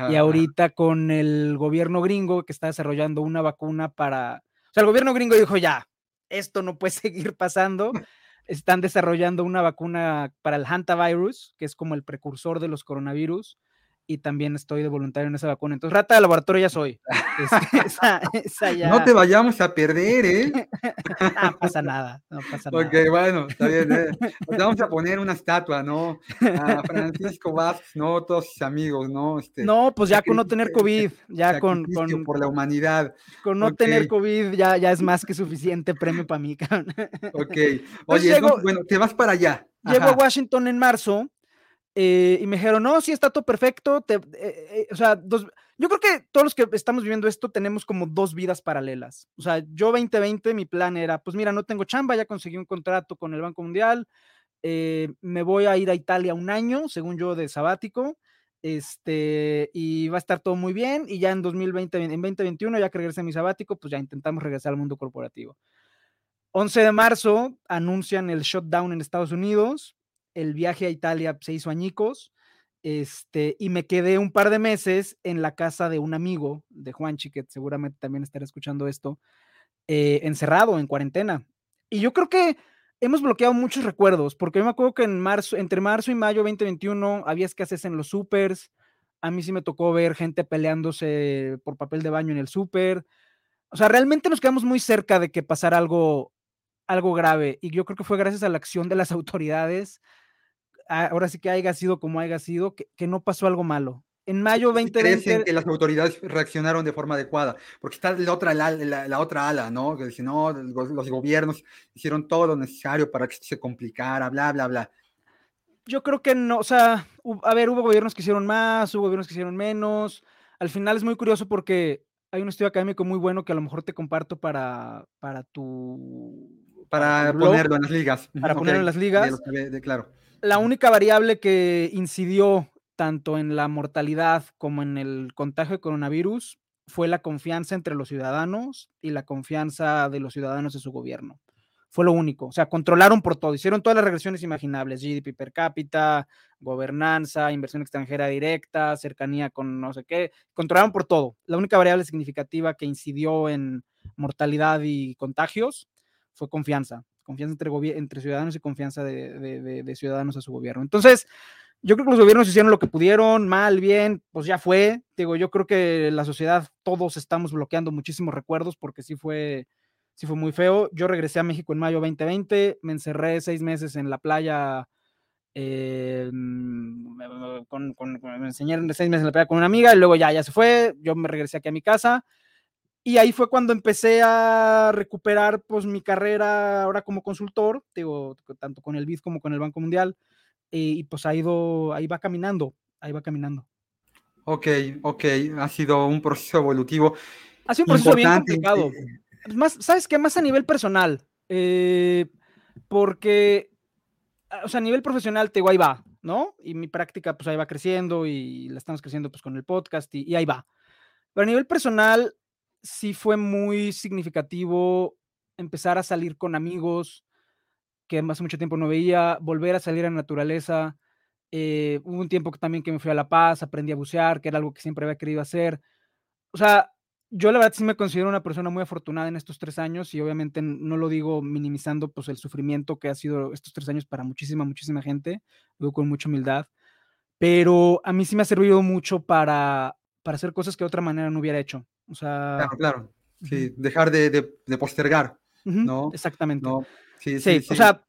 y ahorita con el gobierno gringo que está desarrollando una vacuna para... O sea, el gobierno gringo dijo ya, esto no puede <laughs> seguir pasando. <laughs> Están desarrollando una vacuna para el hantavirus, que es como el precursor de los coronavirus y también estoy de voluntario en esa vacuna. Entonces, rata de laboratorio ya soy. <laughs> No te vayamos a perder, ¿eh? <laughs> no pasa nada, no pasa nada. Ok, bueno, está bien. ¿eh? vamos a poner una estatua, ¿no? A Francisco Vázquez, ¿no? Todos sus amigos, ¿no? Este, no, pues ya con no tener COVID, ya con, con... Por la humanidad. Con no tener COVID ya, ya es más que suficiente premio para mí. ok. Oye, bueno, te vas para allá. Llego a Washington en marzo eh, y me dijeron, no, sí, está todo perfecto. Eh, eh, o sea, yo creo que todos los que estamos viviendo esto tenemos como dos vidas paralelas. O sea, yo 2020, mi plan era, pues mira, no tengo chamba, ya conseguí un contrato con el Banco Mundial, me voy a ir a Italia un año, según yo, de sabático, este, y va a estar todo muy bien, y ya en 2020, en 2021, ya que regrese a mi sabático, pues ya intentamos regresar al mundo corporativo. 11 de marzo anuncian el shutdown en Estados Unidos, el viaje a Italia se hizo añicos, este, y me quedé un par de meses en la casa de un amigo de Juanchi, que seguramente también estará escuchando esto, eh, encerrado, en cuarentena. Y yo creo que hemos bloqueado muchos recuerdos, porque yo me acuerdo que en marzo, entre marzo y mayo 2021 había escasez en los supers, a mí sí me tocó ver gente peleándose por papel de baño en el súper. O sea, realmente nos quedamos muy cerca de que pasara algo, algo grave. Y yo creo que fue gracias a la acción de las <laughs> autoridades, ahora sí que haya sido como haya sido, que, no pasó algo malo. En mayo 2020... que las autoridades reaccionaron de forma adecuada, porque está la otra, la, otra ala, ¿no? Que dice, no, los, gobiernos hicieron todo lo necesario para que se complicara, bla, bla, bla. Yo creo que no, o sea, a ver, hubo gobiernos que hicieron más, hubo gobiernos que hicieron menos. Al final es muy curioso porque hay un estudio académico muy bueno que a lo mejor te comparto para, para tu... Para, ponerlo en las ligas. Para <laughs> ponerlo en las ligas. claro la única variable que incidió tanto en la mortalidad como en el contagio de coronavirus fue la confianza entre los ciudadanos y la confianza de los ciudadanos de su gobierno. Fue lo único. O sea, controlaron por todo, hicieron todas las regresiones imaginables, GDP per cápita, gobernanza, inversión extranjera directa, cercanía con no sé qué, controlaron por todo. La única variable significativa que incidió en mortalidad y contagios fue confianza confianza entre, entre ciudadanos y confianza de, ciudadanos a su gobierno. Entonces, yo creo que los gobiernos hicieron lo que pudieron, mal, bien, pues ya fue. Digo, yo creo que la sociedad, todos estamos bloqueando muchísimos recuerdos porque sí fue, sí fue muy feo. Yo regresé a México en mayo 2020, me encerré seis meses en la playa. Eh, con, me enseñaron seis meses en la playa con una amiga y luego ya, ya se fue. Yo me regresé aquí a mi casa y ahí fue cuando empecé a recuperar pues mi carrera ahora como consultor, digo, tanto con el BID como con el Banco Mundial, y, pues ha ido, ahí va caminando, ahí va caminando. Ok, ok, ha sido un proceso evolutivo. Ha sido un proceso bien complicado. Más, ¿Sabes qué? Más a nivel personal, eh, porque, o sea, a nivel profesional, te digo, ahí va. ¿no? Y mi práctica pues ahí va creciendo y la estamos creciendo pues con el podcast y, y ahí va. Pero a nivel personal, sí fue muy significativo empezar a salir con amigos que hace mucho tiempo no veía, volver a salir a la naturaleza. Eh, hubo un tiempo que también que me fui a La Paz, aprendí a bucear, que era algo que siempre había querido hacer. O sea, yo la verdad sí me considero una persona muy afortunada en estos tres años y obviamente no lo digo minimizando pues el sufrimiento que ha sido estos tres años para muchísima, muchísima gente, digo con mucha humildad, pero a mí sí me ha servido mucho para, para hacer cosas que de otra manera no hubiera hecho. O sea... Claro, claro. Sí, dejar de, de, postergar, ¿no? Exactamente. Sí, sí, o sea,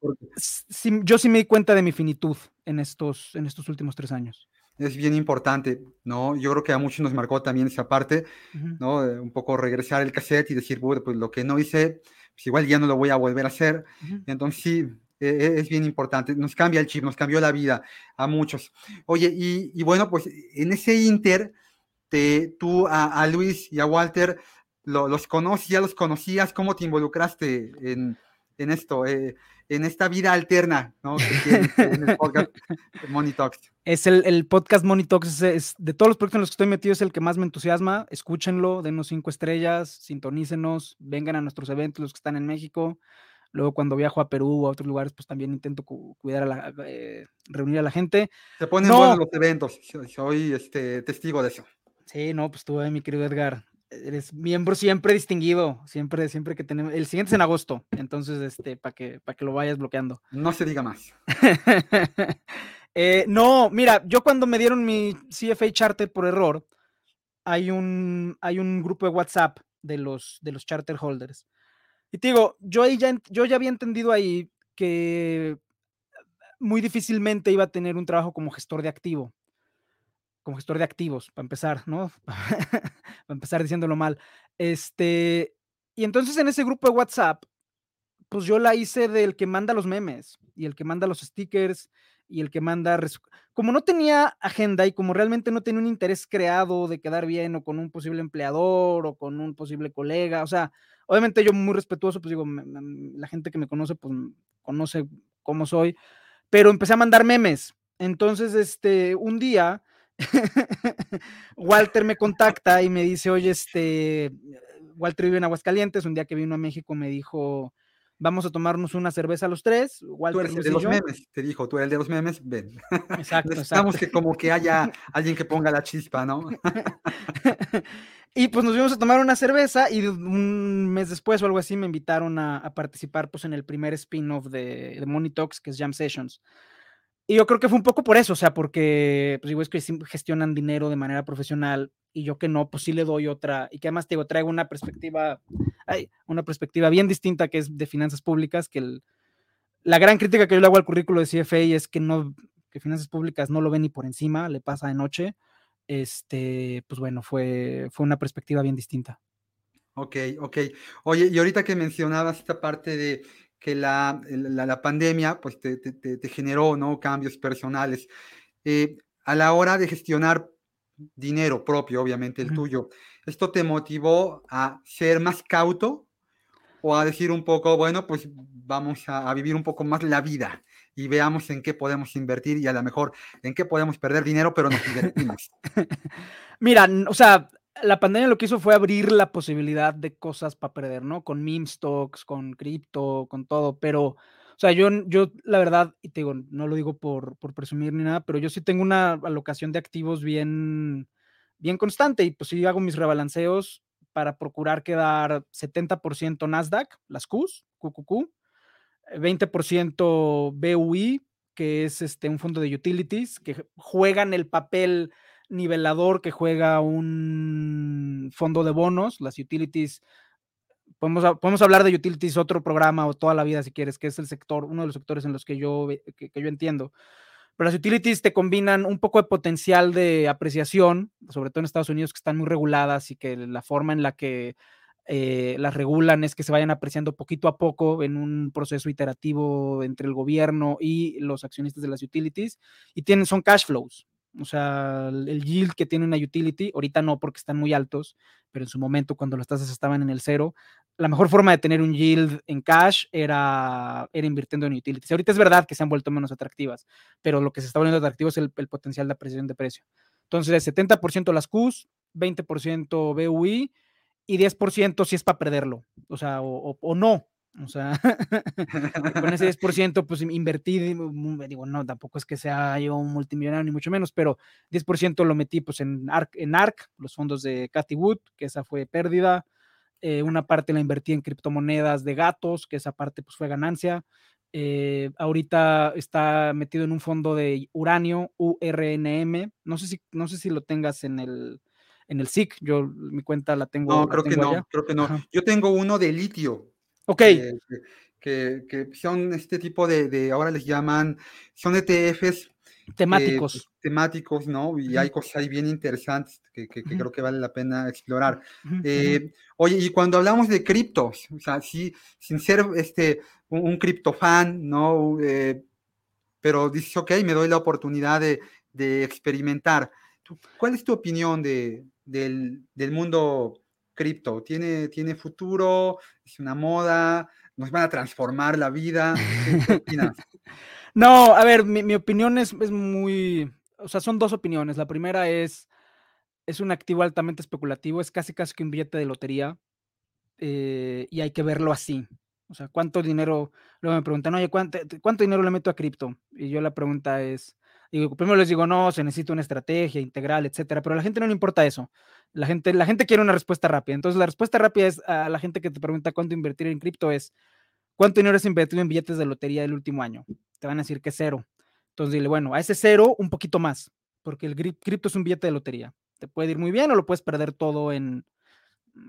yo sí me di cuenta de mi finitud en estos, en estos últimos tres años es bien importante, ¿no? Yo creo que a muchos nos marcó también esa parte, ¿no? un poco regresar el cassette y decir, bueno, pues lo que no hice, pues igual ya no lo voy a volver a hacer. Entonces sí, e, e, es bien importante, nos cambia el chip, nos cambió la vida a muchos. Oye, y, bueno, pues en ese inter, te, tú a, Luis y a Walter los conoces, ya los conocías, ¿cómo te involucraste en, en esto? Eh, en esta vida alterna, ¿no? Que en el <laughs> podcast Talks. Es el, el podcast Money Talks, es, de todos los proyectos en los que estoy metido, es el que más me entusiasma. Escúchenlo, denos cinco estrellas, sintonícenos, vengan a nuestros eventos, los que están en México. Luego, cuando viajo a Perú o a otros lugares, pues también intento cuidar a la, eh, reunir a la gente. Se ponen buenos los eventos, soy este, testigo de eso. Sí, no, pues tú, mi querido Edgar, eres miembro siempre distinguido, siempre, siempre que tenemos. El siguiente es en agosto, entonces, este, para que, para que lo vayas bloqueando. No se diga más. <laughs> Eh, no, mira, yo cuando me dieron mi CFA charter por error, hay un, hay un grupo de WhatsApp de los, de los charter holders. Y te digo, yo, ahí ya, yo ya había entendido ahí que muy difícilmente iba a tener un trabajo como gestor de activo como gestor de activos, para empezar, ¿no? <laughs> para empezar diciéndolo mal. Este, y entonces en ese grupo de WhatsApp, pues yo la hice del que manda los memes y el que manda los stickers y el que manda... Como no tenía agenda y como realmente no tenía un interés creado de quedar bien o con un posible empleador o con un posible colega, o sea, obviamente yo muy respetuoso, pues digo, la gente que me conoce, pues conoce cómo soy, pero empecé a mandar memes. Entonces, este, un día <laughs> Walter me contacta y me dice, oye, este, Walter vive en Aguascalientes, un día que vino a México me dijo, vamos a tomarnos una cerveza los tres. Walter, tú eres el de los memes, te dijo, tú eres el de los memes, ven. <laughs> Exacto, Necesitamos que como que haya <laughs> alguien que ponga la chispa, ¿no? y pues nos fuimos a tomar una cerveza y un mes después o algo así me invitaron a, participar pues en el primer spin-off de, de Money Talks, que es Jam Sessions. Y yo creo que fue un poco por eso, o sea, porque, pues digo, es que gestionan dinero de manera profesional y yo que no, pues sí le doy otra, y que además, te digo, traigo una perspectiva, ay, una perspectiva bien distinta que es de finanzas públicas, que el, la gran crítica que yo le hago al currículo de CFA es que no, que finanzas públicas no lo ven ni por encima, le pasa de noche, este, pues bueno, fue, fue una perspectiva bien distinta. Ok, ok. Oye, y ahorita que mencionabas esta parte de que la, la, pandemia pues te, te, generó ¿no? cambios personales. Eh, a la hora de gestionar dinero propio, obviamente el tuyo, ¿esto te motivó a ser más cauto o a decir un poco, bueno, pues vamos a, a vivir un poco más la vida y veamos en qué podemos invertir y a lo mejor en qué podemos perder dinero, pero nos <laughs> divertimos? Mira, o sea, la pandemia lo que hizo fue abrir la posibilidad de cosas para perder, ¿no? Con meme stocks, con cripto, con todo, pero, o sea, yo, yo la verdad, y te digo, no lo digo por, por presumir ni nada, pero yo sí tengo una alocación de activos bien, bien constante y pues sí hago mis rebalanceos para procurar quedar 70% Nasdaq, las Qs, QQQ, 20% BUI, que es este, un fondo de utilities, que juegan el papel nivelador que juega un fondo de bonos, las utilities. Podemos, podemos hablar de utilities otro programa o toda la vida si quieres, que es el sector, uno de los sectores en los que yo, que, yo entiendo. Pero las utilities te combinan un poco de potencial de apreciación, sobre todo en Estados Unidos, que están muy reguladas y que la forma en la que eh, las regulan es que se vayan apreciando poquito a poco en un proceso iterativo entre el gobierno y los accionistas de las utilities y tienen, son cash flows. O sea, el yield que tiene una utility, ahorita no porque están muy altos, pero en su momento cuando las tasas estaban en el cero, la mejor forma de tener un yield en cash era, era invirtiendo en utilities. Ahorita es verdad que se han vuelto menos atractivas, pero lo que se está volviendo atractivo es el, potencial de apreciación de precio. Entonces, 70% las Qs, 20% BUI y 10% si es para perderlo, o sea, o no, o sea, <laughs> con ese 10%, pues invertí, digo, no, tampoco es que sea yo un multimillonario, ni mucho menos, pero 10% lo metí pues en ARC, en ARC, los fondos de Cathy Wood, que esa fue pérdida. Eh, una parte la invertí en criptomonedas de gatos, que esa parte pues fue ganancia. Eh, ahorita está metido en un fondo de uranio, URNM. No sé si, no sé si lo tengas en el, en el SIC. Yo mi cuenta la tengo. No, creo que no, creo que no. Yo tengo uno de litio. Ok. Que, que, son este tipo de, ahora les llaman, son ETFs. Temáticos. Pues, temáticos, ¿no? Y hay cosas ahí bien interesantes que, creo que vale la pena explorar. Eh, oye, y cuando hablamos de criptos, o sea, sí, sin ser este, un, criptofan, ¿no? Eh, pero dices, ok, me doy la oportunidad de, de experimentar. ¿Cuál es tu opinión de, del, del mundo cripto? ¿Tiene, ¿Tiene futuro? ¿Es una moda? ¿Nos van a transformar la vida? ¿Qué, <laughs> no, a ver, mi, opinión es, es, muy, o sea, son dos opiniones. La primera es, es un activo altamente especulativo, es casi casi que un billete de lotería eh, y hay que verlo así. O sea, ¿cuánto dinero? Luego me preguntan, oye, ¿cuánto, ¿cuánto dinero le meto a cripto? Y yo la pregunta es, Digo, primero les digo, no, se necesita una estrategia integral, etcétera, pero a la gente no le importa eso. La gente, la gente quiere una respuesta rápida. Entonces, la respuesta rápida es a la gente que te pregunta cuánto invertir en cripto es cuánto dinero has invertido en billetes de lotería del último año. Te van a decir que cero. Entonces, dile, bueno, a ese cero, un poquito más, porque el cripto es un billete de lotería. Te puede ir muy bien o lo puedes perder todo en,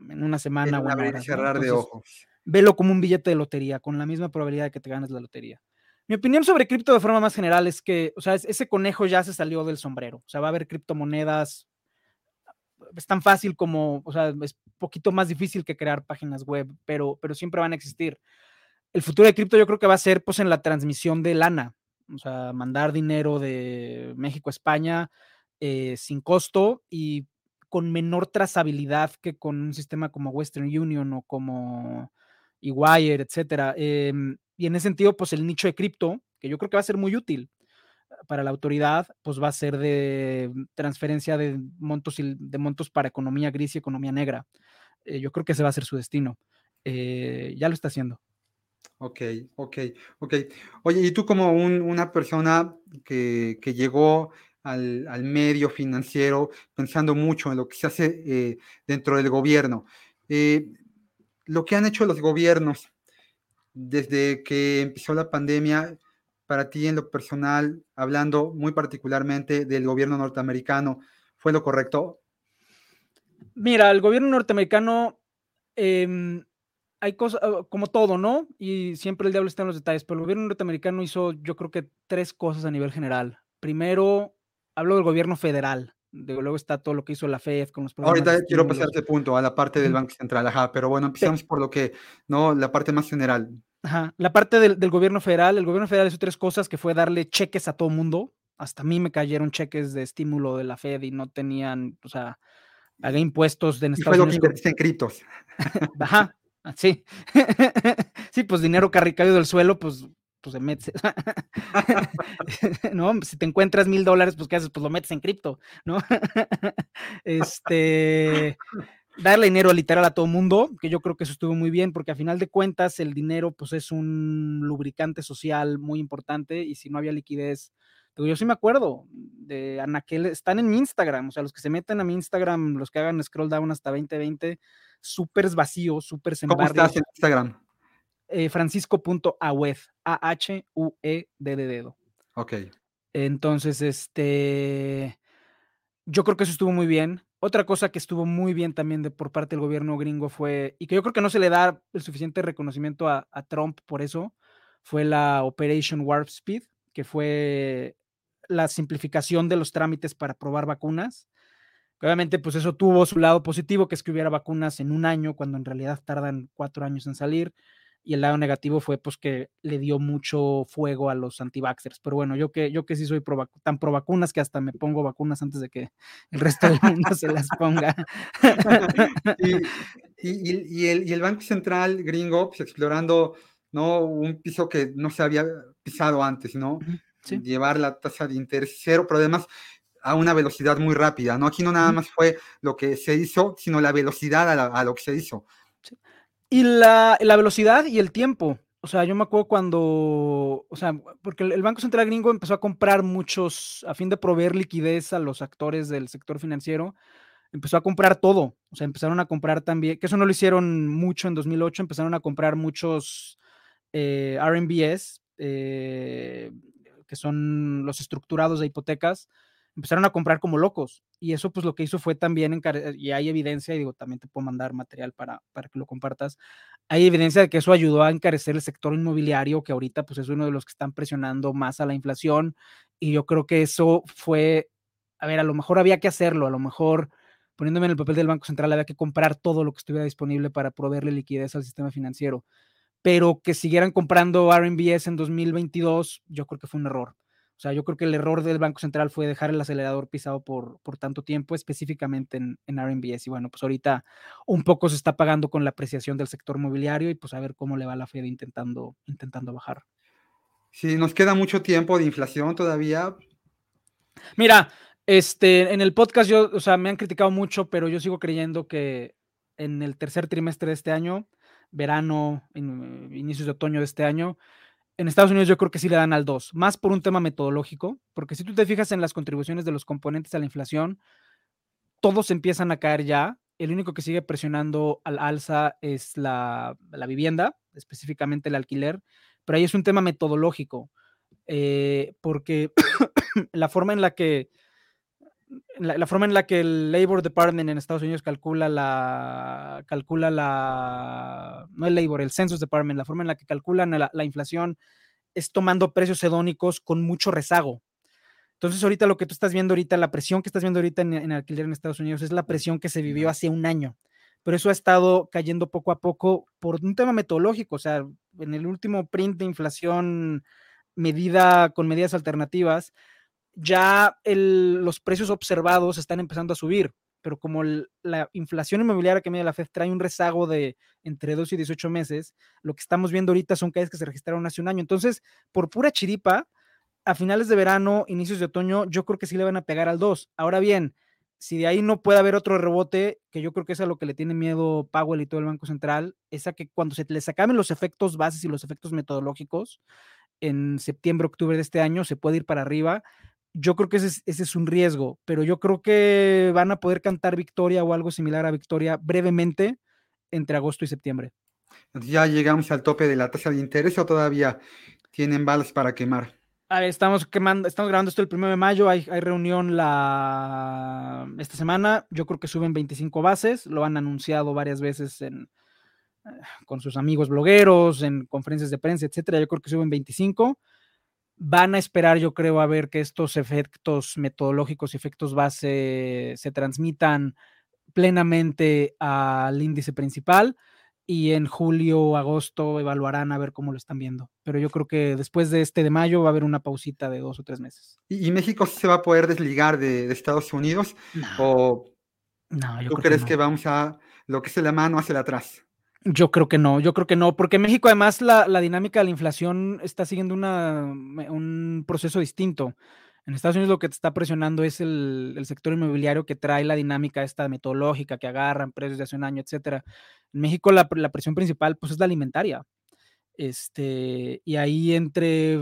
en una semana o en cerrar de ojos. Velo como un billete de lotería, con la misma probabilidad de que te ganes la lotería. Mi opinión sobre cripto de forma más general es que, o sea, ese conejo ya se salió del sombrero. O sea, va a haber criptomonedas. Es tan fácil como, o sea, es poquito más difícil que crear páginas web, pero, pero siempre van a existir. El futuro de cripto yo creo que va a ser pues en la transmisión de lana, o sea, mandar dinero de México a España eh, sin costo y con menor trazabilidad que con un sistema como Western Union o como eWire, etcétera. Em, y en ese sentido, pues el nicho de cripto, que yo creo que va a ser muy útil para la autoridad, pues va a ser de transferencia de montos, de montos para economía gris y economía negra. Eh, yo creo que ese va a ser su destino. Eh, ya lo está haciendo. Ok, ok, ok. Oye, y tú como una persona que, llegó al, medio financiero pensando mucho en lo que se hace eh, dentro del gobierno, lo que han hecho los gobiernos desde que empezó la pandemia, para ti en lo personal, hablando muy particularmente del gobierno norteamericano, ¿fue lo correcto? Mira, el gobierno norteamericano, em, hay cosas, ah, como todo, ¿no? Y siempre el diablo está en los detalles, pero el gobierno norteamericano hizo, yo creo que tres cosas a nivel general. Primero, hablo del gobierno federal, luego está todo lo que hizo la FED con los Ahorita quiero pasar este punto a la parte del Banco Central, ajá, pero bueno, empezamos por lo que, ¿no? La parte más general. Ajá, la parte del, gobierno federal, el gobierno federal hizo tres cosas, que fue darle cheques a todo mundo, hasta a mí me cayeron cheques de estímulo de la Fed y no tenían, o sea, pagué impuestos de en Estados y fue Unidos. lo que en criptos. <laughs> Ajá, sí. <laughs> sí, pues dinero carricado del suelo, pues pues se mete, <laughs> ¿no? Si te encuentras mil dólares, pues ¿qué haces? Pues lo metes en cripto, ¿no? <laughs> este, darle dinero literal a todo mundo, que yo creo que eso estuvo muy bien, porque a final de cuentas el dinero pues es un lubricante social muy importante y si no había liquidez, yo sí me acuerdo de Anaquel, están en mi Instagram, o sea, los que se meten a mi Instagram, los que hagan scroll down hasta 2020, súper vacíos, súper ¿Cómo estás en Instagram? Eh, francisco.awed, A-H-U-E-D de dedo. Ok. Entonces, este, yo creo que eso estuvo muy bien. Otra cosa que estuvo muy bien también de, por parte del gobierno gringo fue, y que yo creo que no se le da el suficiente reconocimiento a, Trump por eso, fue la Operation Warp Speed, que fue la simplificación de los trámites para probar vacunas. Obviamente, pues eso tuvo su lado positivo, que es que hubiera vacunas en un año, cuando en realidad tardan cuatro años en salir. Y el lado negativo fue pues que le dio mucho fuego a los anti-vaxxers. Pero bueno, yo que, yo que sí soy tan pro vacunas que hasta me pongo vacunas antes de que el resto del mundo se las ponga. <laughs> y, el, y, el, Banco Central gringo, pues, explorando ¿no? un piso que no se había pisado antes, ¿no? Llevar la tasa de interés cero, pero además a una velocidad muy rápida, ¿no? Aquí no nada más fue lo que se hizo, sino la velocidad a, lo que se hizo. Y la, velocidad y el tiempo. O sea, yo me acuerdo cuando, o sea, porque el Banco Central Gringo empezó a comprar muchos, a fin de proveer liquidez a los actores del sector financiero, empezó a comprar todo. O sea, empezaron a comprar también, que eso no lo hicieron mucho en 2008, empezaron a comprar muchos eh, RMBS, eh, que son los estructurados de hipotecas, empezaron a comprar como locos. Y eso pues lo que hizo fue también, y hay evidencia, y digo, también te puedo mandar material para, para que lo compartas, hay evidencia de que eso ayudó a encarecer el sector inmobiliario, que ahorita pues es uno de los que están presionando más a la inflación. Y yo creo que eso fue, a ver, a lo mejor había que hacerlo, a lo mejor poniéndome en el papel del Banco Central había que comprar todo lo que estuviera disponible para proveerle liquidez al sistema financiero. Pero que siguieran comprando RMBS en 2022, yo creo que fue un error. O sea, yo creo que el error del Banco Central fue dejar el acelerador pisado por, por tanto tiempo, específicamente en, en RMBS. Y bueno, pues ahorita un poco se está pagando con la apreciación del sector mobiliario y pues a ver cómo le va la Fed intentando, intentando bajar. Sí, nos queda mucho tiempo de inflación todavía. Mira, este, en el podcast yo, o sea, me han criticado mucho, pero yo sigo creyendo que en el tercer trimestre de este año, verano, inicios de otoño de este año, en Estados Unidos yo creo que sí le dan al 2, más por un tema metodológico, porque si tú te fijas en las contribuciones de los componentes a la inflación, todos empiezan a caer ya. El único que sigue presionando al alza es la, vivienda, específicamente el alquiler, pero ahí es un tema metodológico, eh, porque <coughs> la forma en la que la, forma en la que el Labor Department en Estados Unidos calcula la, calcula la, no el Labor, el Census Department, la forma en la que calculan la, inflación es tomando precios hedónicos con mucho rezago. Entonces, ahorita lo que tú estás viendo ahorita, la presión que estás viendo ahorita en, en alquiler en Estados Unidos es la presión que se vivió hace un año. Pero eso ha estado cayendo poco a poco por un tema metodológico. O sea, en el último print de inflación medida con medidas alternativas, ya los precios observados están empezando a subir, pero como la inflación inmobiliaria que mide la FED trae un rezago de entre 2 y 18 meses, lo que estamos viendo ahorita son caídas que se registraron hace un año. Entonces, por pura chiripa, a finales de verano, inicios de otoño, yo creo que sí le van a pegar al 2. Ahora bien, si de ahí no puede haber otro rebote, que yo creo que es a lo que le tiene miedo Powell y todo el Banco Central, es a que cuando se les acaben los efectos bases y los efectos metodológicos, en septiembre, octubre de este año, se puede ir para arriba yo creo que ese es, un riesgo, pero yo creo que van a poder cantar victoria o algo similar a victoria brevemente entre agosto y septiembre. ¿Ya llegamos al tope de la tasa de interés o todavía tienen balas para quemar? estamos quemando, estamos grabando esto el primero de mayo, hay, reunión la, esta semana, yo creo que suben 25 bases, lo han anunciado varias veces en, eh, con sus amigos blogueros, en conferencias de prensa, etcétera, yo creo que suben 25 van a esperar, yo creo, a ver que estos efectos metodológicos y efectos base se transmitan plenamente al índice principal y en julio o agosto evaluarán a ver cómo lo están viendo. Pero yo creo que después de este de mayo va a haber una pausita de dos o tres meses. ¿Y, México se va a poder desligar de, Estados Unidos? ¿O no, tú crees que vamos a lo que es la mano hacia atrás? Yo creo que no, yo creo que no, porque en México además la, dinámica de la inflación está siguiendo una, un proceso distinto. En Estados Unidos lo que te está presionando es el, sector inmobiliario que trae la dinámica esta metodológica que agarran precios de hace un año, etcétera. En México la, la, presión principal pues es la alimentaria. Este, y ahí entre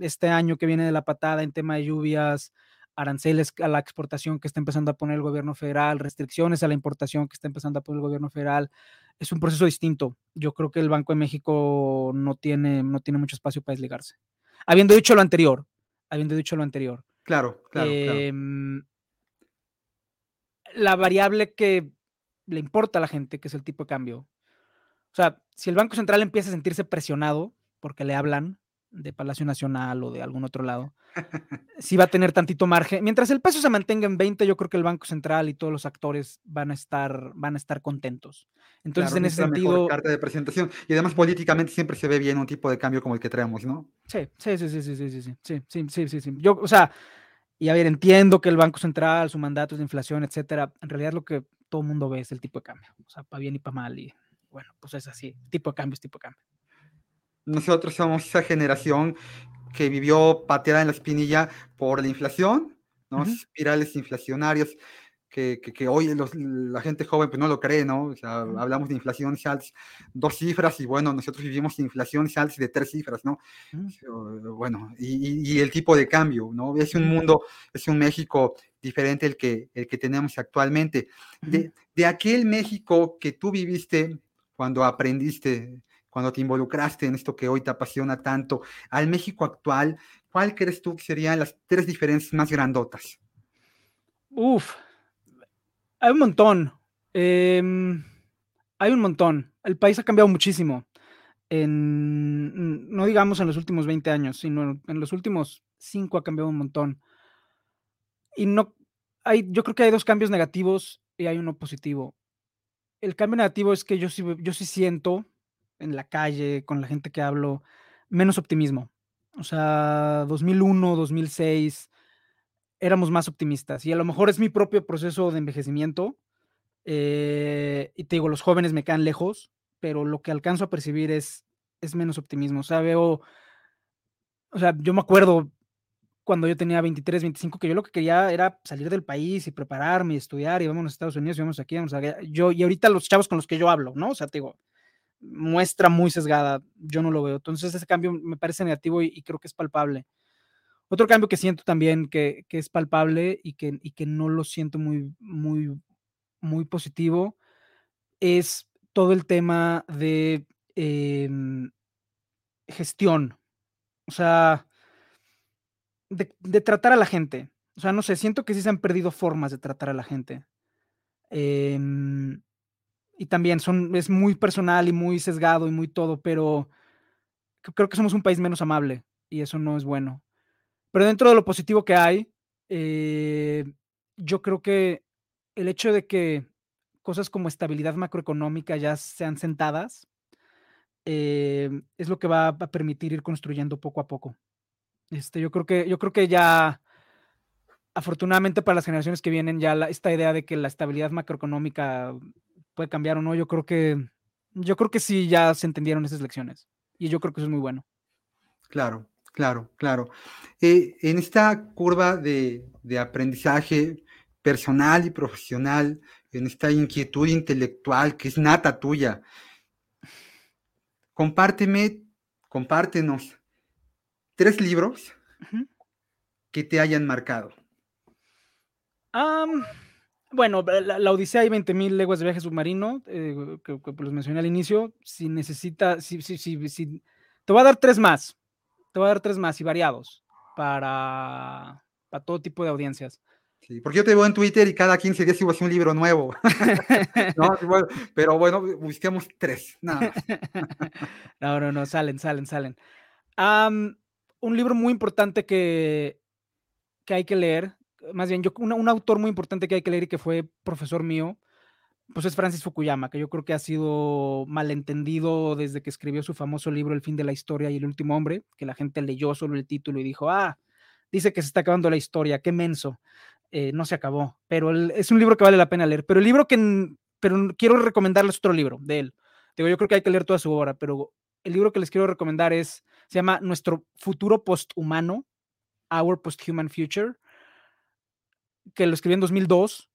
este año que viene de la patada en tema de lluvias, aranceles a la exportación que está empezando a poner el gobierno federal, restricciones a la importación que está empezando a poner el gobierno federal. Es un proceso distinto. Yo creo que el Banco de México no tiene, no tiene mucho espacio para desligarse. Habiendo dicho lo anterior, habiendo dicho lo anterior. Claro, claro. Em, la variable que le importa a la gente, que es el tipo de cambio. O sea, si el Banco Central empieza a sentirse presionado porque le hablan de Palacio Nacional o de algún otro lado, sí va a tener tantito margen. Mientras el peso se mantenga en 20, yo creo que el Banco Central y todos los actores van a estar, van a estar contentos. Entonces, en ese sentido. Carta de presentación. Y además, políticamente siempre se ve bien un tipo de cambio como el que traemos, ¿no? Sí, sí, sí, sí, sí, sí, sí, sí, sí, sí, sí, sí. Yo, o sea, y a ver, entiendo que el Banco Central, su mandato es de inflación, etcétera. En realidad, lo que todo el mundo ve es el tipo de cambio. O sea, para bien y para mal. Y bueno, pues es así. Tipo de cambio es tipo de cambio. Nosotros somos esa generación que vivió pateada en la espinilla por la inflación, ¿no? Espirales inflacionarias que, que, hoy la gente joven pues no lo cree, ¿no? O sea, hablamos de inflación salts dos cifras y bueno, nosotros vivimos inflación salts de tres cifras, ¿no? Bueno, y, y, el tipo de cambio, ¿no? Es un mundo, es un México diferente el que, el que tenemos actualmente. De, de aquel México que tú viviste cuando aprendiste cuando te involucraste en esto que hoy te apasiona tanto, al México actual, ¿cuál crees tú que serían las tres diferencias más grandotas? Uf, hay un montón. Em, hay un montón. El país ha cambiado muchísimo. No digamos en los últimos 20 años, sino en los últimos 5 ha cambiado un montón. Y no hay, yo creo que hay dos cambios negativos y hay uno positivo. El cambio negativo es que yo sí, yo sí siento en la calle, con la gente que hablo, menos optimismo. O sea, 2001, 2006, éramos más optimistas. Y a lo mejor es mi propio proceso de envejecimiento. Eh, y te digo, los jóvenes me quedan lejos, pero lo que alcanzo a percibir es, es menos optimismo. O sea, veo, o sea, yo me acuerdo cuando yo tenía 23, 25, que yo lo que quería era salir del país y prepararme y estudiar y vamos a Estados Unidos y vamos aquí, vamos a yo y ahorita los chavos con los que yo hablo, ¿no? O sea, te digo, muestra muy sesgada, yo no lo veo. Entonces ese cambio me parece negativo y, creo que es palpable. Otro cambio que siento también que, es palpable y que, que no lo siento muy, muy, muy positivo es todo el tema de em, gestión. O sea, de, tratar a la gente. O sea, no sé, siento que sí se han perdido formas de tratar a la gente. Eh, y también son, es muy personal y muy sesgado y muy todo, pero creo que somos un país menos amable y eso no es bueno. Pero dentro de lo positivo que hay, eh, yo creo que el hecho de que cosas como estabilidad macroeconómica ya sean sentadas, eh, es lo que va a permitir ir construyendo poco a poco. Este, yo creo que, yo creo que ya, afortunadamente para las generaciones que vienen, ya esta idea de que la estabilidad macroeconómica puede cambiar o no, yo creo que, yo creo que sí ya se entendieron esas lecciones y yo creo que eso es muy bueno. Claro, claro, claro. Eh, en esta curva de, de, aprendizaje personal y profesional, en esta inquietud intelectual que es nata tuya, compárteme, compártenos tres libros que te hayan marcado. Bueno, la, Odisea y 20.000 leguas de viaje submarino, eh, que, los mencioné al inicio, si necesita, si, si, si, te voy a dar tres más, te voy a dar tres más y variados para, para todo tipo de audiencias. Sí, porque yo te veo en Twitter y cada 15 días subes un libro nuevo. <laughs> pero bueno, busquemos tres, nada <laughs> no, no, no, salen, salen, salen. un libro muy importante que, que hay que leer, más bien, yo, un, autor muy importante que hay que leer y que fue profesor mío, pues es Francis Fukuyama, que yo creo que ha sido malentendido desde que escribió su famoso libro El fin de la historia y el último hombre, que la gente leyó solo el título y dijo, ah, dice que se está acabando la historia, qué menso. Eh, no se acabó, pero es un libro que vale la pena leer. Pero el libro que, pero quiero recomendarles otro libro de él. Digo, yo creo que hay que leer toda su obra, pero el libro que les quiero recomendar es, se llama Nuestro futuro posthumano, Our Posthuman Future que lo escribí en 2002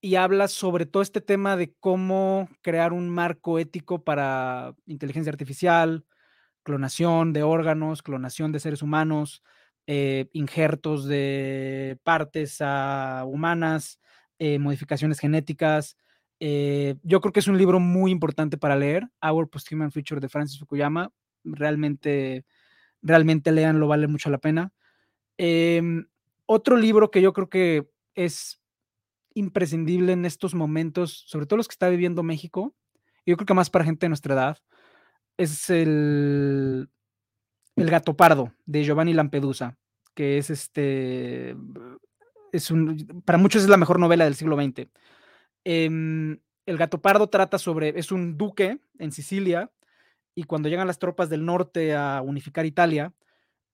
y habla sobre todo este tema de cómo crear un marco ético para inteligencia artificial, clonación de órganos, clonación de seres humanos, eh, injertos de partes humanas, eh, modificaciones genéticas. Eh, yo creo que es un libro muy importante para leer, Our Posthuman Future de Francis Fukuyama. Realmente, realmente leanlo, vale mucho la pena. Em, otro libro que yo creo que es imprescindible en estos momentos, sobre todo los que está viviendo México, yo creo que más para gente de nuestra edad, es el, El gato pardo, de Giovanni Lampedusa, que es este, es un, para muchos es la mejor novela del siglo XX. Em, el gato pardo trata sobre, es un duque en Sicilia, y cuando llegan las tropas del norte a unificar Italia,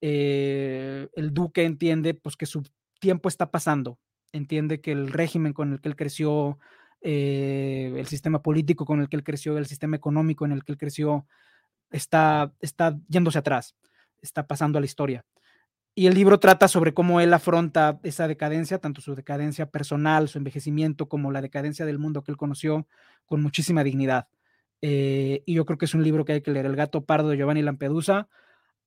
eh, el duque entiende pues que su tiempo está pasando, entiende que el régimen con el que él creció, eh, el sistema político con el que él creció, el sistema económico en el que él creció, está, está yéndose atrás, está pasando a la historia. Y el libro trata sobre cómo él afronta esa decadencia, tanto su decadencia personal, su envejecimiento, como la decadencia del mundo que él conoció, con muchísima dignidad. Eh, y yo creo que es un libro que hay que leer, El gato pardo de Giovanni Lampedusa.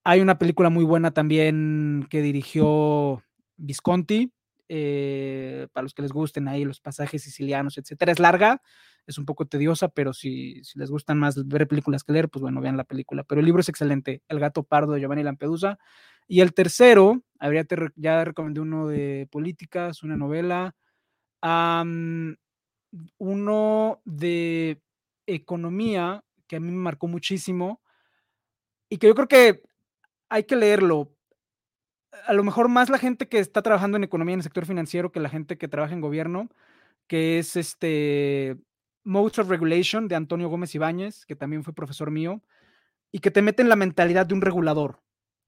Hay una película muy buena también que dirigió Visconti, eh, para los que les gusten ahí los pasajes sicilianos, etcétera. Es larga, es un poco tediosa, pero si, les gustan más ver películas que leer, pues bueno, vean la película. Pero el libro es excelente, El gato pardo de Giovanni Lampedusa. Y el tercero, habría ya recomendé uno de políticas, una novela, uno de economía que a mí me marcó muchísimo y que yo creo que hay que leerlo. A lo mejor más la gente que está trabajando en economía en el sector financiero que la gente que trabaja en gobierno, que es este Modes of Regulation de Antonio Gómez Ibáñez, que también fue profesor mío, y que te mete en la mentalidad de un regulador.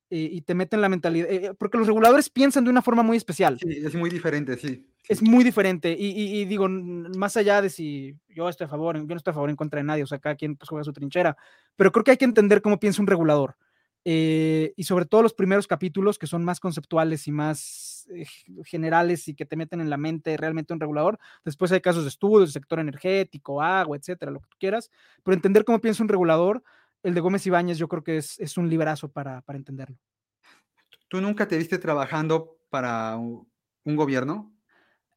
Eh, y te mete en la mentalidad, eh, eh, porque los reguladores piensan de una forma muy especial. Sí, es muy diferente, sí. Es muy diferente. Y, digo, más allá de si yo estoy a favor, yo no estoy a favor en contra de nadie, o sea, cada quien pues, juega su trinchera, pero creo que hay que entender cómo piensa un regulador. Eh, y sobre todo los primeros capítulos que son más conceptuales y más eh, generales y que te meten en la mente realmente un regulador. Después hay casos de estudios, sector energético, agua, etcétera, lo que tú quieras. Pero entender cómo piensa un regulador, el de Gómez Ibáñez, yo creo que es, es un librazo para, para entenderlo. ¿Tú nunca te viste trabajando para un gobierno?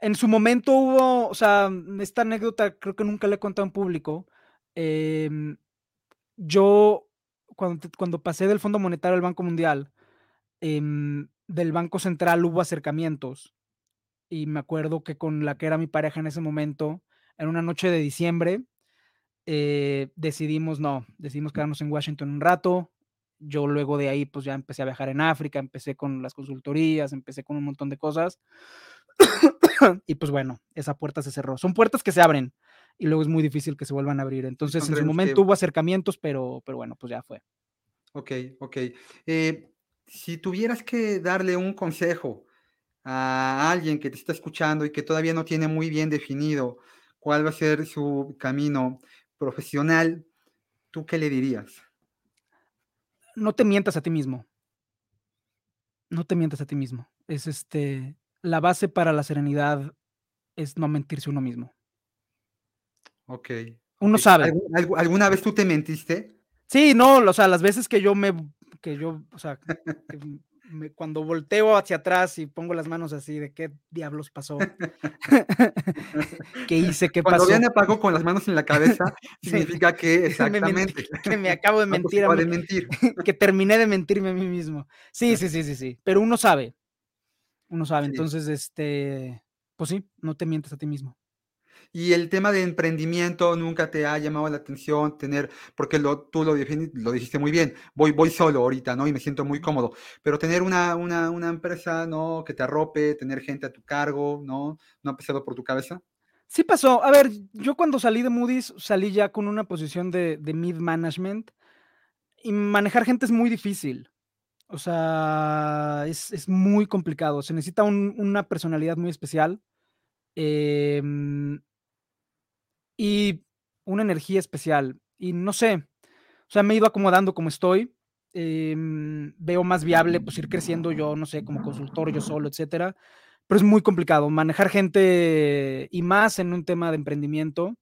En su momento hubo, o sea, esta anécdota creo que nunca le he contado en público. Em, yo cuando, pasé del Fondo Monetario al Banco Mundial, em, del Banco Central hubo acercamientos. Y me acuerdo que con la que era mi pareja en ese momento, en una noche de diciembre, eh, decidimos, no, decidimos quedarnos en Washington un rato. Yo luego de ahí, pues ya empecé a viajar en África, empecé con las consultorías, empecé con un montón de cosas. <coughs> y pues bueno, esa puerta se cerró. Son puertas que se abren y luego es muy difícil que se vuelvan a abrir. Entonces, en su momento hubo acercamientos, pero, pero bueno, pues ya fue. Ok, ok. Eh, si tuvieras que darle un consejo a alguien que te está escuchando y que todavía no tiene muy bien definido cuál va a ser su camino profesional, ¿tú qué le dirías? No te mientas a ti mismo. No te mientas a ti mismo. Es este, la base para la serenidad es no mentirse uno mismo. Ok. Uno sabe. ¿Alguna vez tú te mentiste? Sí, no, o sea, las veces que yo me, que yo, o sea, cuando volteo hacia atrás y pongo las manos así, ¿de qué diablos pasó? <laughs> ¿Qué hice? ¿Qué pasó? Cuando apago con las manos en la cabeza, <laughs> significa que <laughs> exactamente. que me acabo de mentir. A de mentir. que terminé de mentirme a mí mismo. Sí, sí, sí, sí, sí. Pero uno sabe. Uno sabe. Entonces, este, pues sí, no te mientes a ti mismo. Y el tema de emprendimiento nunca te ha llamado la atención tener, porque lo, tú lo, lo dijiste muy bien, voy, voy solo ahorita, ¿no? Y me siento muy cómodo, pero tener una, una, una empresa, ¿no? Que te arrope, tener gente a tu cargo, ¿no? ¿No ha pasado por tu cabeza? Sí pasó. A ver, yo cuando salí de Moody's salí ya con una posición de, de mid management y manejar gente es muy difícil. O sea, es, es muy complicado. Se necesita un, una personalidad muy especial. Eh, y una energía especial. Y no sé, o sea, me he ido acomodando como estoy. Em, veo más viable pues ir creciendo yo, no sé, como consultor yo solo, etcétera. Pero es muy complicado manejar gente y más en un tema de emprendimiento.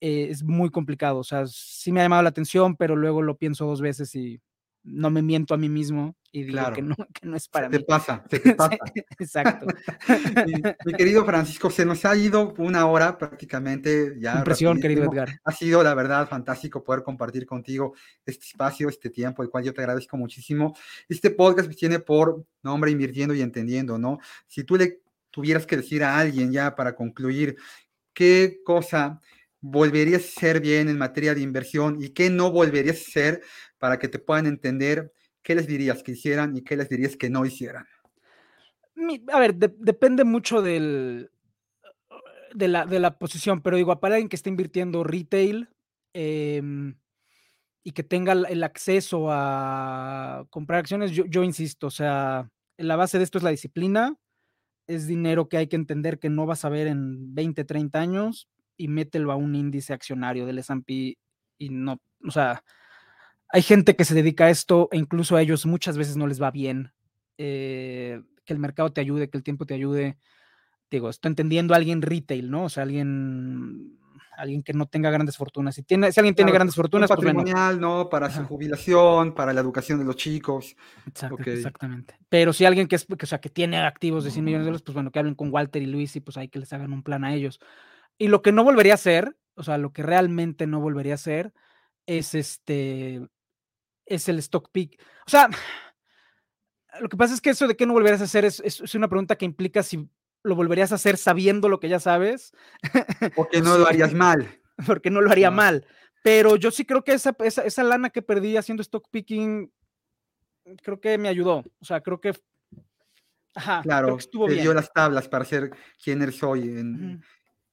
Eh, es muy complicado. O sea, sí me ha llamado la atención, pero luego lo pienso dos veces y no me miento a mí mismo y digo que, no, que, no, es para se mí. Te pasa, se te <laughs> pasa. <laughs> exacto. <laughs> mi, querido Francisco, se nos ha ido una hora prácticamente. Ya Impresión, querido Edgar. Ha sido, la verdad, fantástico poder compartir contigo este espacio, este tiempo, el cual yo te agradezco muchísimo. Este podcast tiene por nombre Invirtiendo y Entendiendo, ¿no? Si tú le tuvieras que decir a alguien ya para concluir, ¿qué cosa volverías a ser bien en materia de inversión y qué no volverías a ser para que te puedan entender ¿qué les dirías que hicieran y qué les dirías que no hicieran? A ver, depende mucho del, de, la, de la posición, pero digo, para alguien que esté invirtiendo retail em, y que tenga el acceso a comprar acciones, yo, yo insisto, o sea, la base de esto es la disciplina, es dinero que hay que entender que no vas a ver en 20, 30 años y mételo a un índice accionario del S&P y no, o sea, hay gente que se dedica a esto e incluso a ellos muchas veces no les va bien. Eh, que el mercado te ayude, que el tiempo te ayude. Digo, estoy entendiendo a alguien retail, ¿no? O sea, alguien alguien que no tenga grandes fortunas. Si, tiene, si alguien tiene grandes fortunas, pues patrimonial, ¿no? Para su jubilación, para la educación de los chicos. Exactamente. Pero si alguien que es, que, o sea, que tiene activos de 100 millones de dólares, pues bueno, que hablen con Walter y Luis y pues hay que les hagan un plan a ellos. Y lo que no volvería a hacer, o sea, lo que realmente no volvería a hacer es este es el stock pick. O sea, <sighs> lo que pasa es que eso de qué no volverías a hacer es, es, una pregunta que implica si lo volverías a hacer sabiendo lo que ya sabes. Porque <laughs> no lo harías mal. <laughs> Porque no lo haría mal. Pero yo sí creo que esa, esa, esa, lana que perdí haciendo stock picking, creo que me ayudó. O sea, creo que. Ajá, claro, estuvo te dio las tablas para ser quien eres hoy en,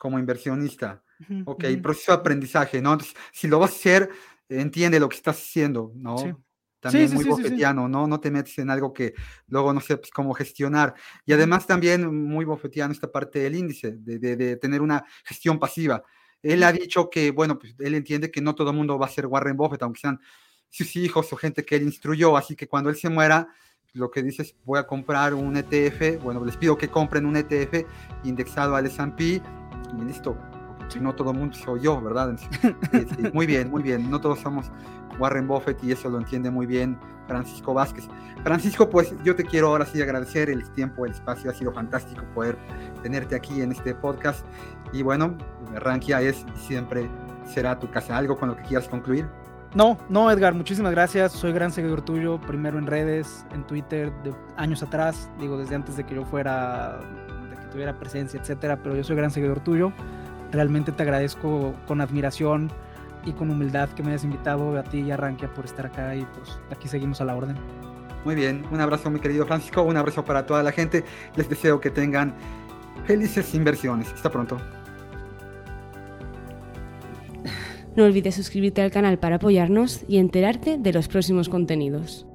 como inversionista. ok, proceso de aprendizaje, ¿no? si lo vas a hacer, entiende lo que estás haciendo, ¿no? También muy bofetiano, ¿no? No te metes en algo que luego no sepas cómo gestionar. Y además también muy bofetiano esta parte del índice, de, de, tener una gestión pasiva. Él ha dicho que, bueno, pues él entiende que no todo el mundo va a ser Warren Buffett, aunque sean sus hijos o gente que él instruyó, así que cuando él se muera, lo que dice es voy a comprar un ETF, bueno, les pido que compren un ETF indexado al S&P y listo, no todo el mundo soy yo, ¿verdad? muy bien, muy bien, no todos somos Warren Buffett y eso lo entiende muy bien Francisco Vázquez. Francisco, pues yo te quiero ahora sí agradecer el tiempo, el espacio, ha sido fantástico poder tenerte aquí en este podcast y bueno, Rankia es siempre será tu casa. ¿Algo con lo que quieras concluir? No, no, Edgar, muchísimas gracias. Soy gran seguidor tuyo, primero en redes, en Twitter, de años atrás, digo, desde antes de que yo fuera, tuviera presencia, etcétera, pero yo soy gran seguidor tuyo. Realmente te agradezco con admiración y con humildad que me hayas invitado a ti y a Rankia por estar acá y pues aquí seguimos a la orden. Muy bien, un abrazo mi querido Francisco, un abrazo para toda la gente. Les deseo que tengan felices inversiones. Hasta pronto. No olvides suscribirte al canal para apoyarnos y enterarte de los próximos contenidos.